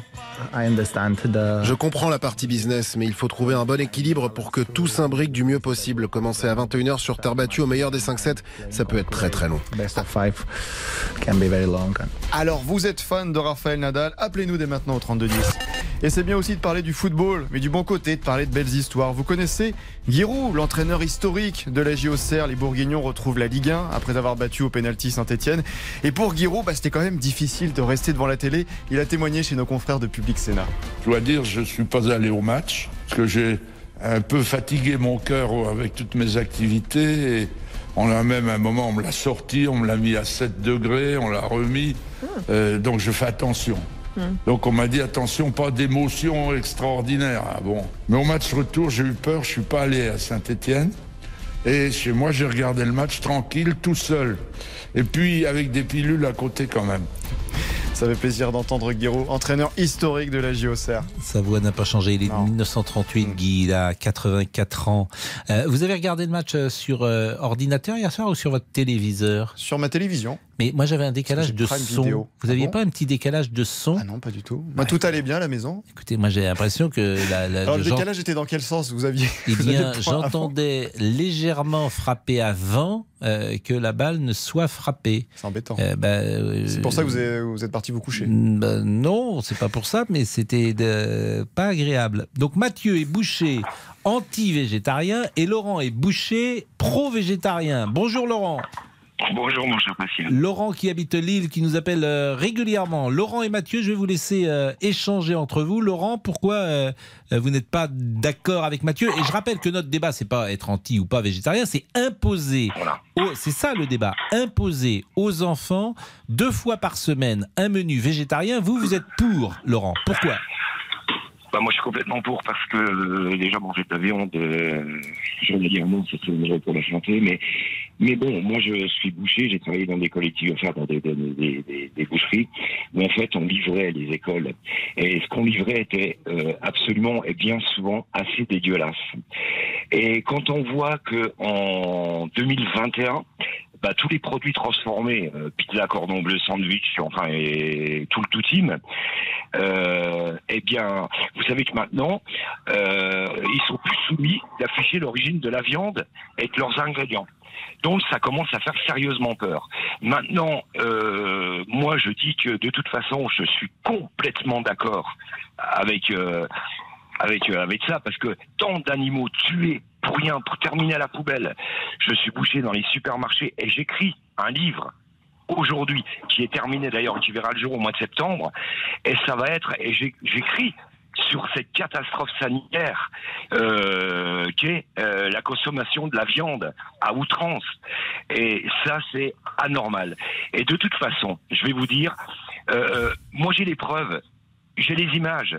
Je comprends la partie business, mais il faut trouver un bon équilibre pour que tout s'imbrique du mieux possible. Commencer à 21h sur terre battue au meilleur des 5-7, ça peut être très très long. Best of five can be very long. Alors, vous êtes fan de Rafael Nadal, appelez-nous dès maintenant au 3210. Et c'est bien aussi de parler du football, mais du bon côté, de parler de belles histoires. Vous connaissez Giroud, l'entraîneur historique de la JOCR. Les Bourguignons retrouvent la Ligue 1 après avoir battu au pénalty Saint-Etienne. Et pour Giroud, bah, c'était quand même difficile de rester devant la télé. Il a témoigné chez nos confrères de Public Sénat. Je dois dire, je ne suis pas allé au match parce que j'ai un peu fatigué mon cœur avec toutes mes activités. Et on a même à un moment, on me l'a sorti, on me l'a mis à 7 degrés, on l'a remis. Euh, donc je fais attention. Donc on m'a dit attention, pas d'émotion extraordinaire. Ah bon. Mais au match retour, j'ai eu peur, je suis pas allé à Saint-Étienne. Et chez moi, j'ai regardé le match tranquille, tout seul. Et puis avec des pilules à côté quand même. Ça fait plaisir d'entendre Giroud, entraîneur historique de la JOCR. Sa voix n'a pas changé. Il est de 1938, Guy. Il a 84 ans. Euh, vous avez regardé le match euh, sur euh, ordinateur hier soir ou sur votre téléviseur? Sur ma télévision. Mais moi, j'avais un décalage de son. Vous Ah aviez bon pas un petit décalage de son Ah non, pas du tout. Moi, tout allait bien à la maison. Écoutez, moi, j'ai l'impression que la, la- Alors, le décalage était dans quel sens Vous aviez. Eh bien, j'entendais légèrement frapper avant euh, que la balle ne soit frappée. C'est embêtant. Euh, bah, euh, C'est pour ça que vous êtes, vous êtes parti vous coucher. bah, non, c'est pas pour ça, mais c'était pas agréable. Donc Mathieu est boucher anti-végétarien et Laurent est boucher pro-végétarien. Bonjour Laurent. Bonjour mon cher Pascal. Laurent qui habite Lille, qui nous appelle euh, régulièrement. Laurent et Mathieu, je vais vous laisser euh, échanger entre vous. Laurent, pourquoi euh, vous n'êtes pas d'accord avec Mathieu? Et je rappelle que notre débat, c'est pas être anti ou pas végétarien, c'est imposer. aux- C'est ça le débat. Imposer aux enfants deux fois par semaine un menu végétarien. Vous, vous êtes pour, Laurent. Pourquoi? Bah, moi je suis complètement pour parce que euh, déjà manger de la viande, euh, je vais dire non, c'est mauvais pour la santé, mais mais bon, moi je suis boucher, j'ai travaillé dans des collectivités, enfin dans des, des, des, des- des boucheries, où en fait on livrait les écoles. Et ce qu'on livrait était euh, absolument et bien souvent assez dégueulasse. Et quand on voit que en 2021, bah, tous les produits transformés, euh, pizza, cordon bleu, sandwich, enfin et tout le tout euh, eh bien, vous savez que maintenant, euh, ils sont plus soumis d'afficher l'origine de la viande et de leurs ingrédients. Donc ça commence à faire sérieusement peur. Maintenant, moi je dis que de toute façon, je suis complètement d'accord avec avec euh, avec ça parce que tant d'animaux tués pour rien, pour terminer à la poubelle. Je suis bouché dans les supermarchés et j'écris un livre aujourd'hui qui est terminé d'ailleurs, qui verra le jour au mois de septembre. Et ça va être et j'écris sur cette catastrophe sanitaire euh, qu'est euh, la consommation de la viande à outrance. Et ça, c'est anormal. Et de toute façon, je vais vous dire, euh, moi j'ai les preuves, j'ai les images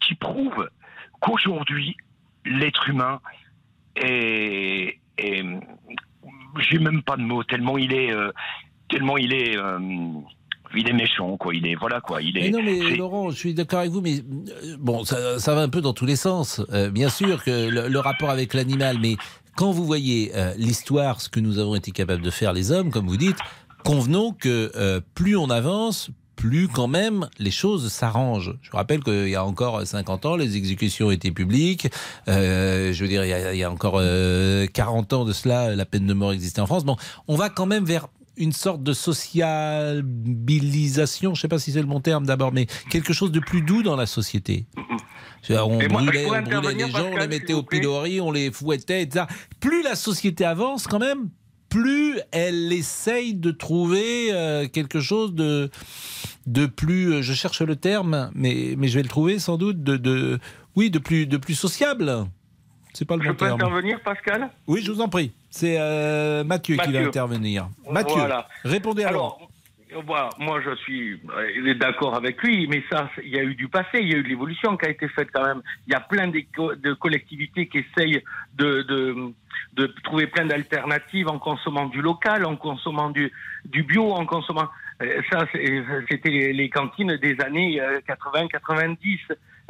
qui prouvent qu'aujourd'hui, l'être humain est, est- j'ai même pas de mots tellement il est, euh, tellement il est, euh, il est méchant quoi. Il est, voilà quoi. Il Mais est. non, mais Laurent, je suis d'accord avec vous, mais euh, bon, ça, ça va un peu dans tous les sens. Euh, bien sûr que le, le rapport avec l'animal, mais quand vous voyez euh, l'histoire, ce que nous avons été capables de faire les hommes, comme vous dites, convenons que euh, plus on avance, plus quand même les choses s'arrangent. Je vous rappelle qu'il y a encore 50 ans, les exécutions étaient publiques. Euh, je veux dire, il y a, il y a encore euh, 40 ans de cela, la peine de mort existait en France. Bon, on va quand même vers une sorte de sociabilisation, je ne sais pas si c'est le bon terme d'abord, mais quelque chose de plus doux dans la société. On moi, brûlait, on les gens, on les mettait au pilori, on les fouettait, etc. Plus la société avance quand même, plus elle essaye de trouver euh, quelque chose de, de plus, euh, je cherche le terme, mais, mais je vais le trouver sans doute, de, de oui, de plus, de plus sociable. C'est pas le Je bon peux terme. intervenir, Pascal? Oui, je vous en prie. C'est euh, Mathieu, qui va intervenir. Mathieu, Voilà. répondez. Alors, voilà, moi je suis euh, d'accord avec lui, mais ça, il y a eu du passé, il y a eu de l'évolution qui a été faite quand même. Il y a plein de collectivités qui essayent de, de, de trouver plein d'alternatives en consommant du local, en consommant du, du bio, en consommant. euh, Ça, c'était les, cantines des années 80, 90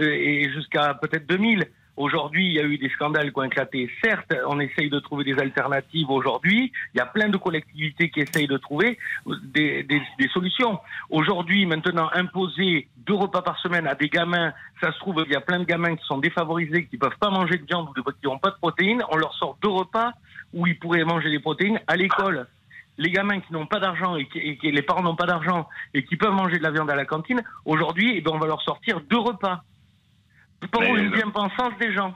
euh, et jusqu'à peut-être 2000. Aujourd'hui, il y a eu des scandales qui ont éclaté. Certes, on essaye de trouver des alternatives aujourd'hui. Il y a plein de collectivités qui essayent de trouver des, solutions. Aujourd'hui, maintenant, imposer deux repas par semaine à des gamins, ça se trouve, il y a plein de gamins qui sont défavorisés, qui ne peuvent pas manger de viande ou qui n'ont pas de protéines. On leur sort deux repas où ils pourraient manger des protéines à l'école. Les gamins qui n'ont pas d'argent et, qui, et qui- les parents n'ont pas d'argent et qui peuvent manger de la viande à la cantine, aujourd'hui, eh ben, on va leur sortir deux repas. Pour Mais, une bien-pensance des gens.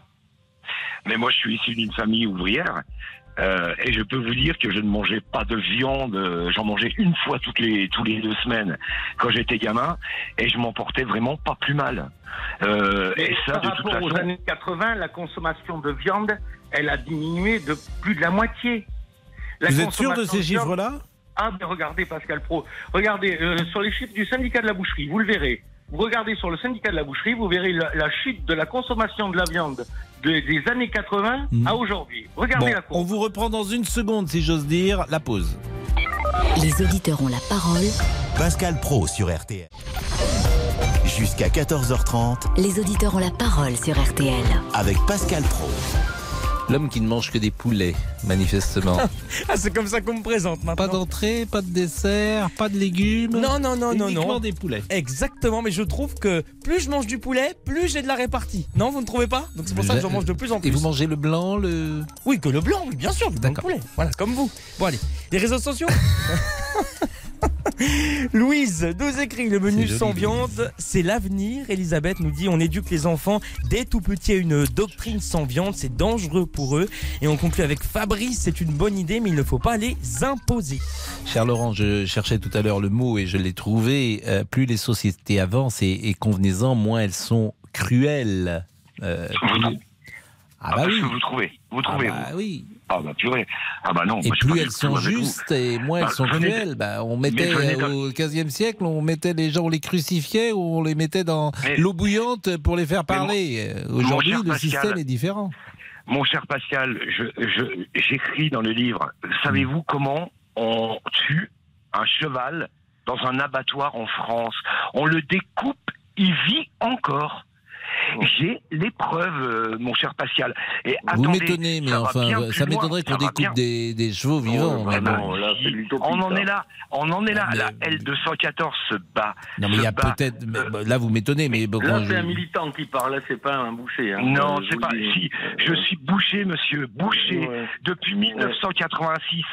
Mais moi, je suis issu d'une famille ouvrière. euh, et je peux vous dire que je ne mangeais pas de viande. euh, J'en mangeais une fois toutes les tous les deux semaines quand j'étais gamin, et je m'en portais vraiment pas plus mal. Euh, et ça, Par de toute rapport aux façon, années 80, la consommation de viande, elle a diminué de plus de la moitié. La Vous êtes sûr de ces chiffres-là? Ah, mais regardez, Pascal Pro. Regardez, euh, sur les chiffres du syndicat de la boucherie, vous le verrez. Vous regardez sur le syndicat de la boucherie, vous verrez la, la chute de la consommation de la viande de- des années 80 à aujourd'hui. Regardez Bon, la courbe. on vous reprend dans une seconde, si j'ose dire, la pause. Les auditeurs ont la parole. Pascal Pro sur RTL. Jusqu'à 14h30 Les auditeurs ont la parole sur RTL. avec Pascal Pro. L'homme qui ne mange que des poulets, manifestement. Ah, c'est comme ça qu'on me présente maintenant. pas d'entrée, pas de dessert, pas de légumes. Non, non, non, non, uniquement non. des poulets. Exactement, mais je trouve que plus je mange du poulet, plus j'ai de la répartie. Non, vous ne trouvez pas? Donc c'est pour ça que j'en mange de plus en plus. Et vous mangez le blanc, le. Oui, que le blanc, oui, bien sûr, blanc de poulet. Voilà, comme vous. Bon, allez, les réseaux sociaux? Louise nous écrit le menu sans viande, c'est l'avenir. Elisabeth nous dit on éduque les enfants dès tout petit à une doctrine sans viande, c'est dangereux pour eux. Et on conclut avec Fabrice, c'est une bonne idée, mais il ne faut pas les imposer. Cher Laurent, je cherchais tout à l'heure le mot et je l'ai trouvé. Euh, plus les sociétés avancent et, et convenez-en, moins elles sont cruelles. Euh, Ah bah parce oui. que vous trouvez, vous trouvez. Ah bah vous. oui. Ah bah purée. Ah bah non. Et plus elles sont justes et moins Bah, elles sont venez de- cruelles. Bah, on mettait euh, au 15e siècle, on mettait les gens, on les crucifiait ou on les mettait dans l'eau bouillante pour les faire parler. Euh, Aujourd'hui, le Pascal, système est différent. Mon cher Pascal, je- je- j'écris dans le livre, savez-vous comment on tue un cheval dans un abattoir en France? On le découpe, il vit encore. J'ai les preuves, euh, mon cher Pascal. Et Vous attendez, m'étonnez, mais ça enfin, ça m'étonnerait qu'on découpe des, des chevaux vivants. Bon. si, on en est là, on en est là. La L214 se bat. Non, mais il y a peut-être. bah, Là, vous m'étonnez, mais bon, Là, c'est je- un militant qui parle, là, c'est pas un boucher. hein. Non, Euh, je c'est pas. dis. Si, je suis bouché, monsieur, bouché. Depuis 1986,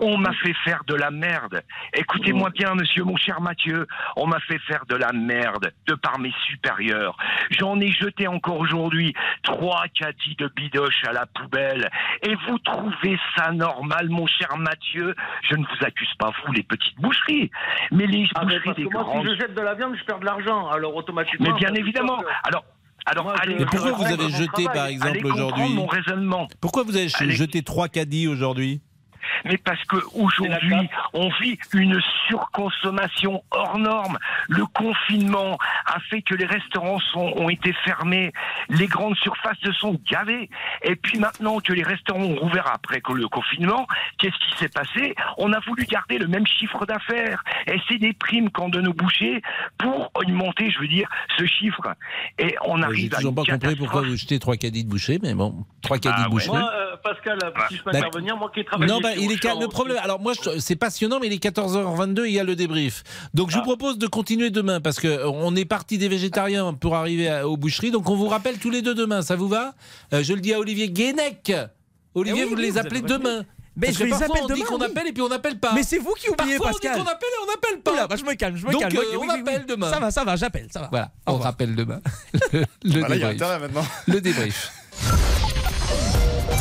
on m'a fait faire de la merde. Écoutez-moi bien, monsieur, mon cher Mathieu, on m'a fait faire de la merde de par mes supérieurs. J'en ai jeté encore aujourd'hui trois caddies de bidoche à la poubelle. Et vous trouvez ça normal, mon cher Mathieu? Je ne vous accuse pas, vous, les petites boucheries, mais les Ah, mais boucheries parce des que moi, grandes. si je jette de la viande, je perds de l'argent. Alors, automatiquement. Mais bien évidemment. que- Alors, alors, Moi, allez Mais pourquoi vous avez jeté, travail. par exemple, aujourd'hui? mon raisonnement. Pourquoi vous avez Allez. jeté trois caddies aujourd'hui? Mais parce que aujourd'hui, on vit une surconsommation hors norme. Le confinement a fait que les restaurants sont, ont été fermés, les grandes surfaces se sont gavées. Et puis maintenant que les restaurants ont rouvert après le confinement, qu'est-ce qui s'est passé? On a voulu garder le même chiffre d'affaires. Et c'est des primes qu'ont de nos bouchers pour augmenter, je veux dire, ce chiffre. Et on J'ai arrive à toujours une pas compris pourquoi vous jetez trois caddies de boucher, mais bon, trois caddies Ah de ouais. boucher. Moi, euh, Pascal, si je peux intervenir, moi qui. Non, bah, il est le problème. Alors moi, c'est passionnant, mais il est 14h22, il y a le débrief. Donc je Ah. vous propose de continuer demain parce que euh, on est parti des végétariens pour arriver à- aux boucheries. Donc on vous rappelle tous les deux demain. Ça vous va? Euh, Je le dis à Olivier Guénec. Olivier, Eh oui, vous oui, les vous appelez demain. Mais Parce je que les parfois, appelle on dit qu'on oui. appelle et puis on n'appelle pas. Mais c'est vous qui oubliez, Parfois, Pascal. on dit qu'on appelle et on n'appelle pas. Oula, bah, je me calme, je me Donc, calme. euh, on oui, appelle oui. demain. Ça va, ça va, j'appelle, ça va. Voilà, on revoir. rappelle demain. le le Voilà, il y a débrief. intérêt maintenant. Le débrief.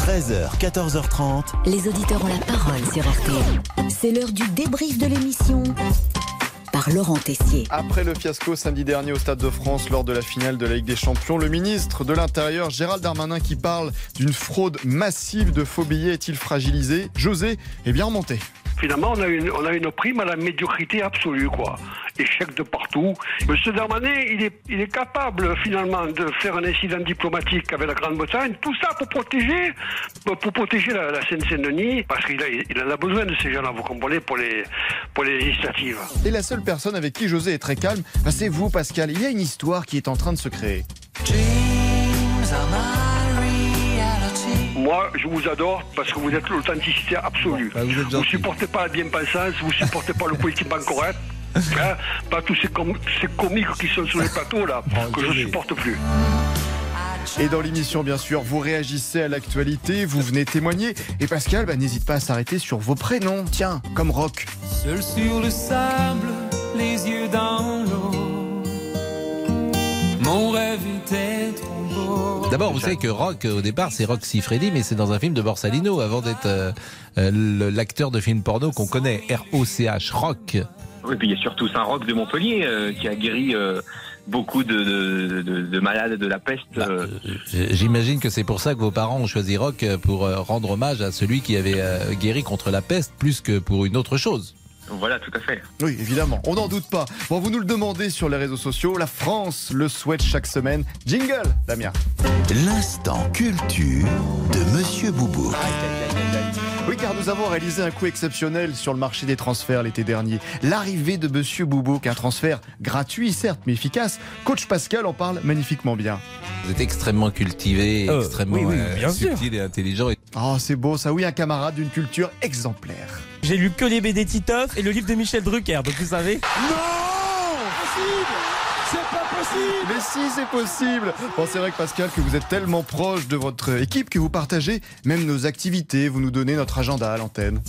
13h, 14h30. Les auditeurs ont la parole sur RTL. C'est l'heure du débrief de l'émission par Laurent Tessier. Après le fiasco samedi dernier au Stade de France lors de la finale de la Ligue des Champions, le ministre de l'Intérieur Gérald Darmanin qui parle d'une fraude massive de faux billets est-il fragilisé? José est bien remonté. Finalement, on a, une, on a une prime à la médiocrité absolue, quoi. Échec de partout. Monsieur Darmanin, il est, il est capable, finalement, de faire un incident diplomatique avec la Grande-Bretagne. Tout ça pour protéger, pour protéger la, la Seine-Saint-Denis, parce qu'il a- il en a besoin de ces gens-là, vous comprenez, pour les, pour les législatives. Et la seule personne avec qui José est très calme, bah, c'est vous Pascal. Il y a une histoire qui est en train de se créer. Moi, je vous adore parce que vous êtes l'authenticité absolue. bah, vous vous supportez pas la bien-pensance, vous supportez pas le politiquement correct. Hein pas tous ces, com- ces comiques qui sont sur les plateaux là, que je supporte plus. Et dans l'émission, bien sûr, vous réagissez à l'actualité, vous venez témoigner. Et Pascal, bah, n'hésite pas à s'arrêter sur vos prénoms. Tiens, comme Rock. Seul sur le sable, les yeux dans l'eau. Mon rêve était trop. D'abord, vous savez que Rock, au départ, c'est Rock Freddy, mais c'est dans un film de Borsalino, avant d'être euh, euh, l'acteur de film porno qu'on connaît, R-O-C-H, Rock. Oui, puis il y a surtout Saint-Roch de Montpellier euh, qui a guéri euh, beaucoup de, de, de- de malades de la peste. euh. J'imagine que c'est pour ça que vos parents ont choisi Rock pour rendre hommage à celui qui avait guéri contre la peste, plus que pour une autre chose. Voilà, tout à fait. Oui, évidemment, on n'en doute pas. Bon, vous nous le demandez sur les réseaux sociaux. La France le souhaite chaque semaine. Jingle, Damien. L'instant culture de Monsieur Boubou. Oui, car nous avons réalisé un coup exceptionnel sur le marché des transferts l'été dernier. L'arrivée de Monsieur Boubou, un transfert gratuit, certes, mais efficace. Coach Pascal en parle magnifiquement bien. Vous êtes extrêmement cultivé, Euh, extrêmement oui, oui, euh, subtil et intelligent. Oh, c'est beau, ça, oui, un camarade d'une culture exemplaire. J'ai lu que les BD Titoff et le livre de Michel Drucker, donc vous savez. C'est pas possible Mais si, c'est possible Bon, c'est vrai que Pascal, que vous êtes tellement proche de votre équipe que vous partagez même nos activités, vous nous donnez notre agenda à l'antenne.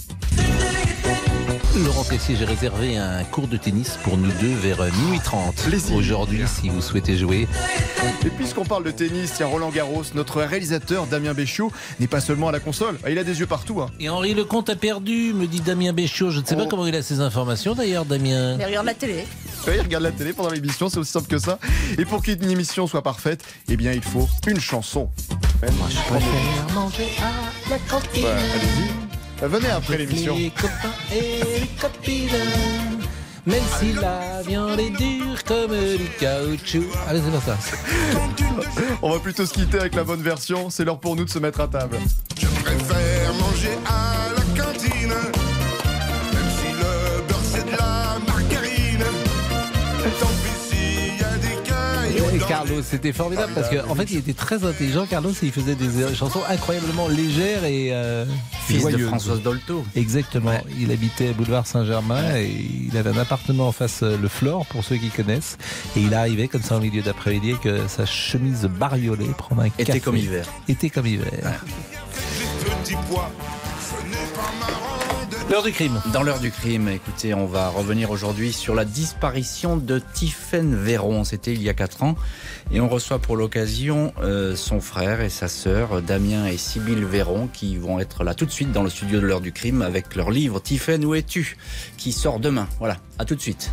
Laurent Tessier, j'ai réservé un cours de tennis pour nous deux vers minuit 30 aujourd'hui, si vous souhaitez jouer. Et puisqu'on parle de tennis, tiens, Roland Garros, notre réalisateur Damien Béchiot n'est pas seulement à la console, il a des yeux partout. hein. Et Henri Lecomte a perdu, me dit Damien Béchiot. Je ne sais Oh. pas comment il a ces informations d'ailleurs, Damien. Mais regarde la télé. Oui, il regarde la télé pendant l'émission, c'est aussi simple que ça. Et pour qu'une émission soit parfaite, eh bien, il faut une chanson. Moi, je préfère manger à la cantine. Allez-y. Euh, Venez après l'émission. Les copains et les copines. Même si la viande est dure comme du caoutchouc. Allez, c'est pas ça. On va plutôt se quitter avec la bonne version. C'est l'heure pour nous de se mettre à table. préfère manger à Carlos, c'était formidable parce qu'en en fait, il était très intelligent, Carlos, et il faisait des chansons incroyablement légères et euh, Fils de. Françoise Dolto. Exactement. Il habitait à Boulevard Saint-Germain et il avait un appartement en face euh, le Flore, pour ceux qui connaissent. Et il arrivait comme ça en milieu d'après-midi avec sa chemise bariolée, prendre un café. comme hiver. Été comme hiver. Petit pois, ce n'est pas marrant de L'heure du crime. Dans l'heure du crime, écoutez, on va revenir aujourd'hui sur la disparition de Tiffaine Véron. C'était il y a 4 ans. Et on reçoit pour l'occasion euh, son frère et sa sœur, Damien et Sybille Véron, qui vont être là tout de suite dans le studio de l'heure du crime avec leur livre Tiffaine, où es-tu? Qui sort demain. Voilà, à tout de suite.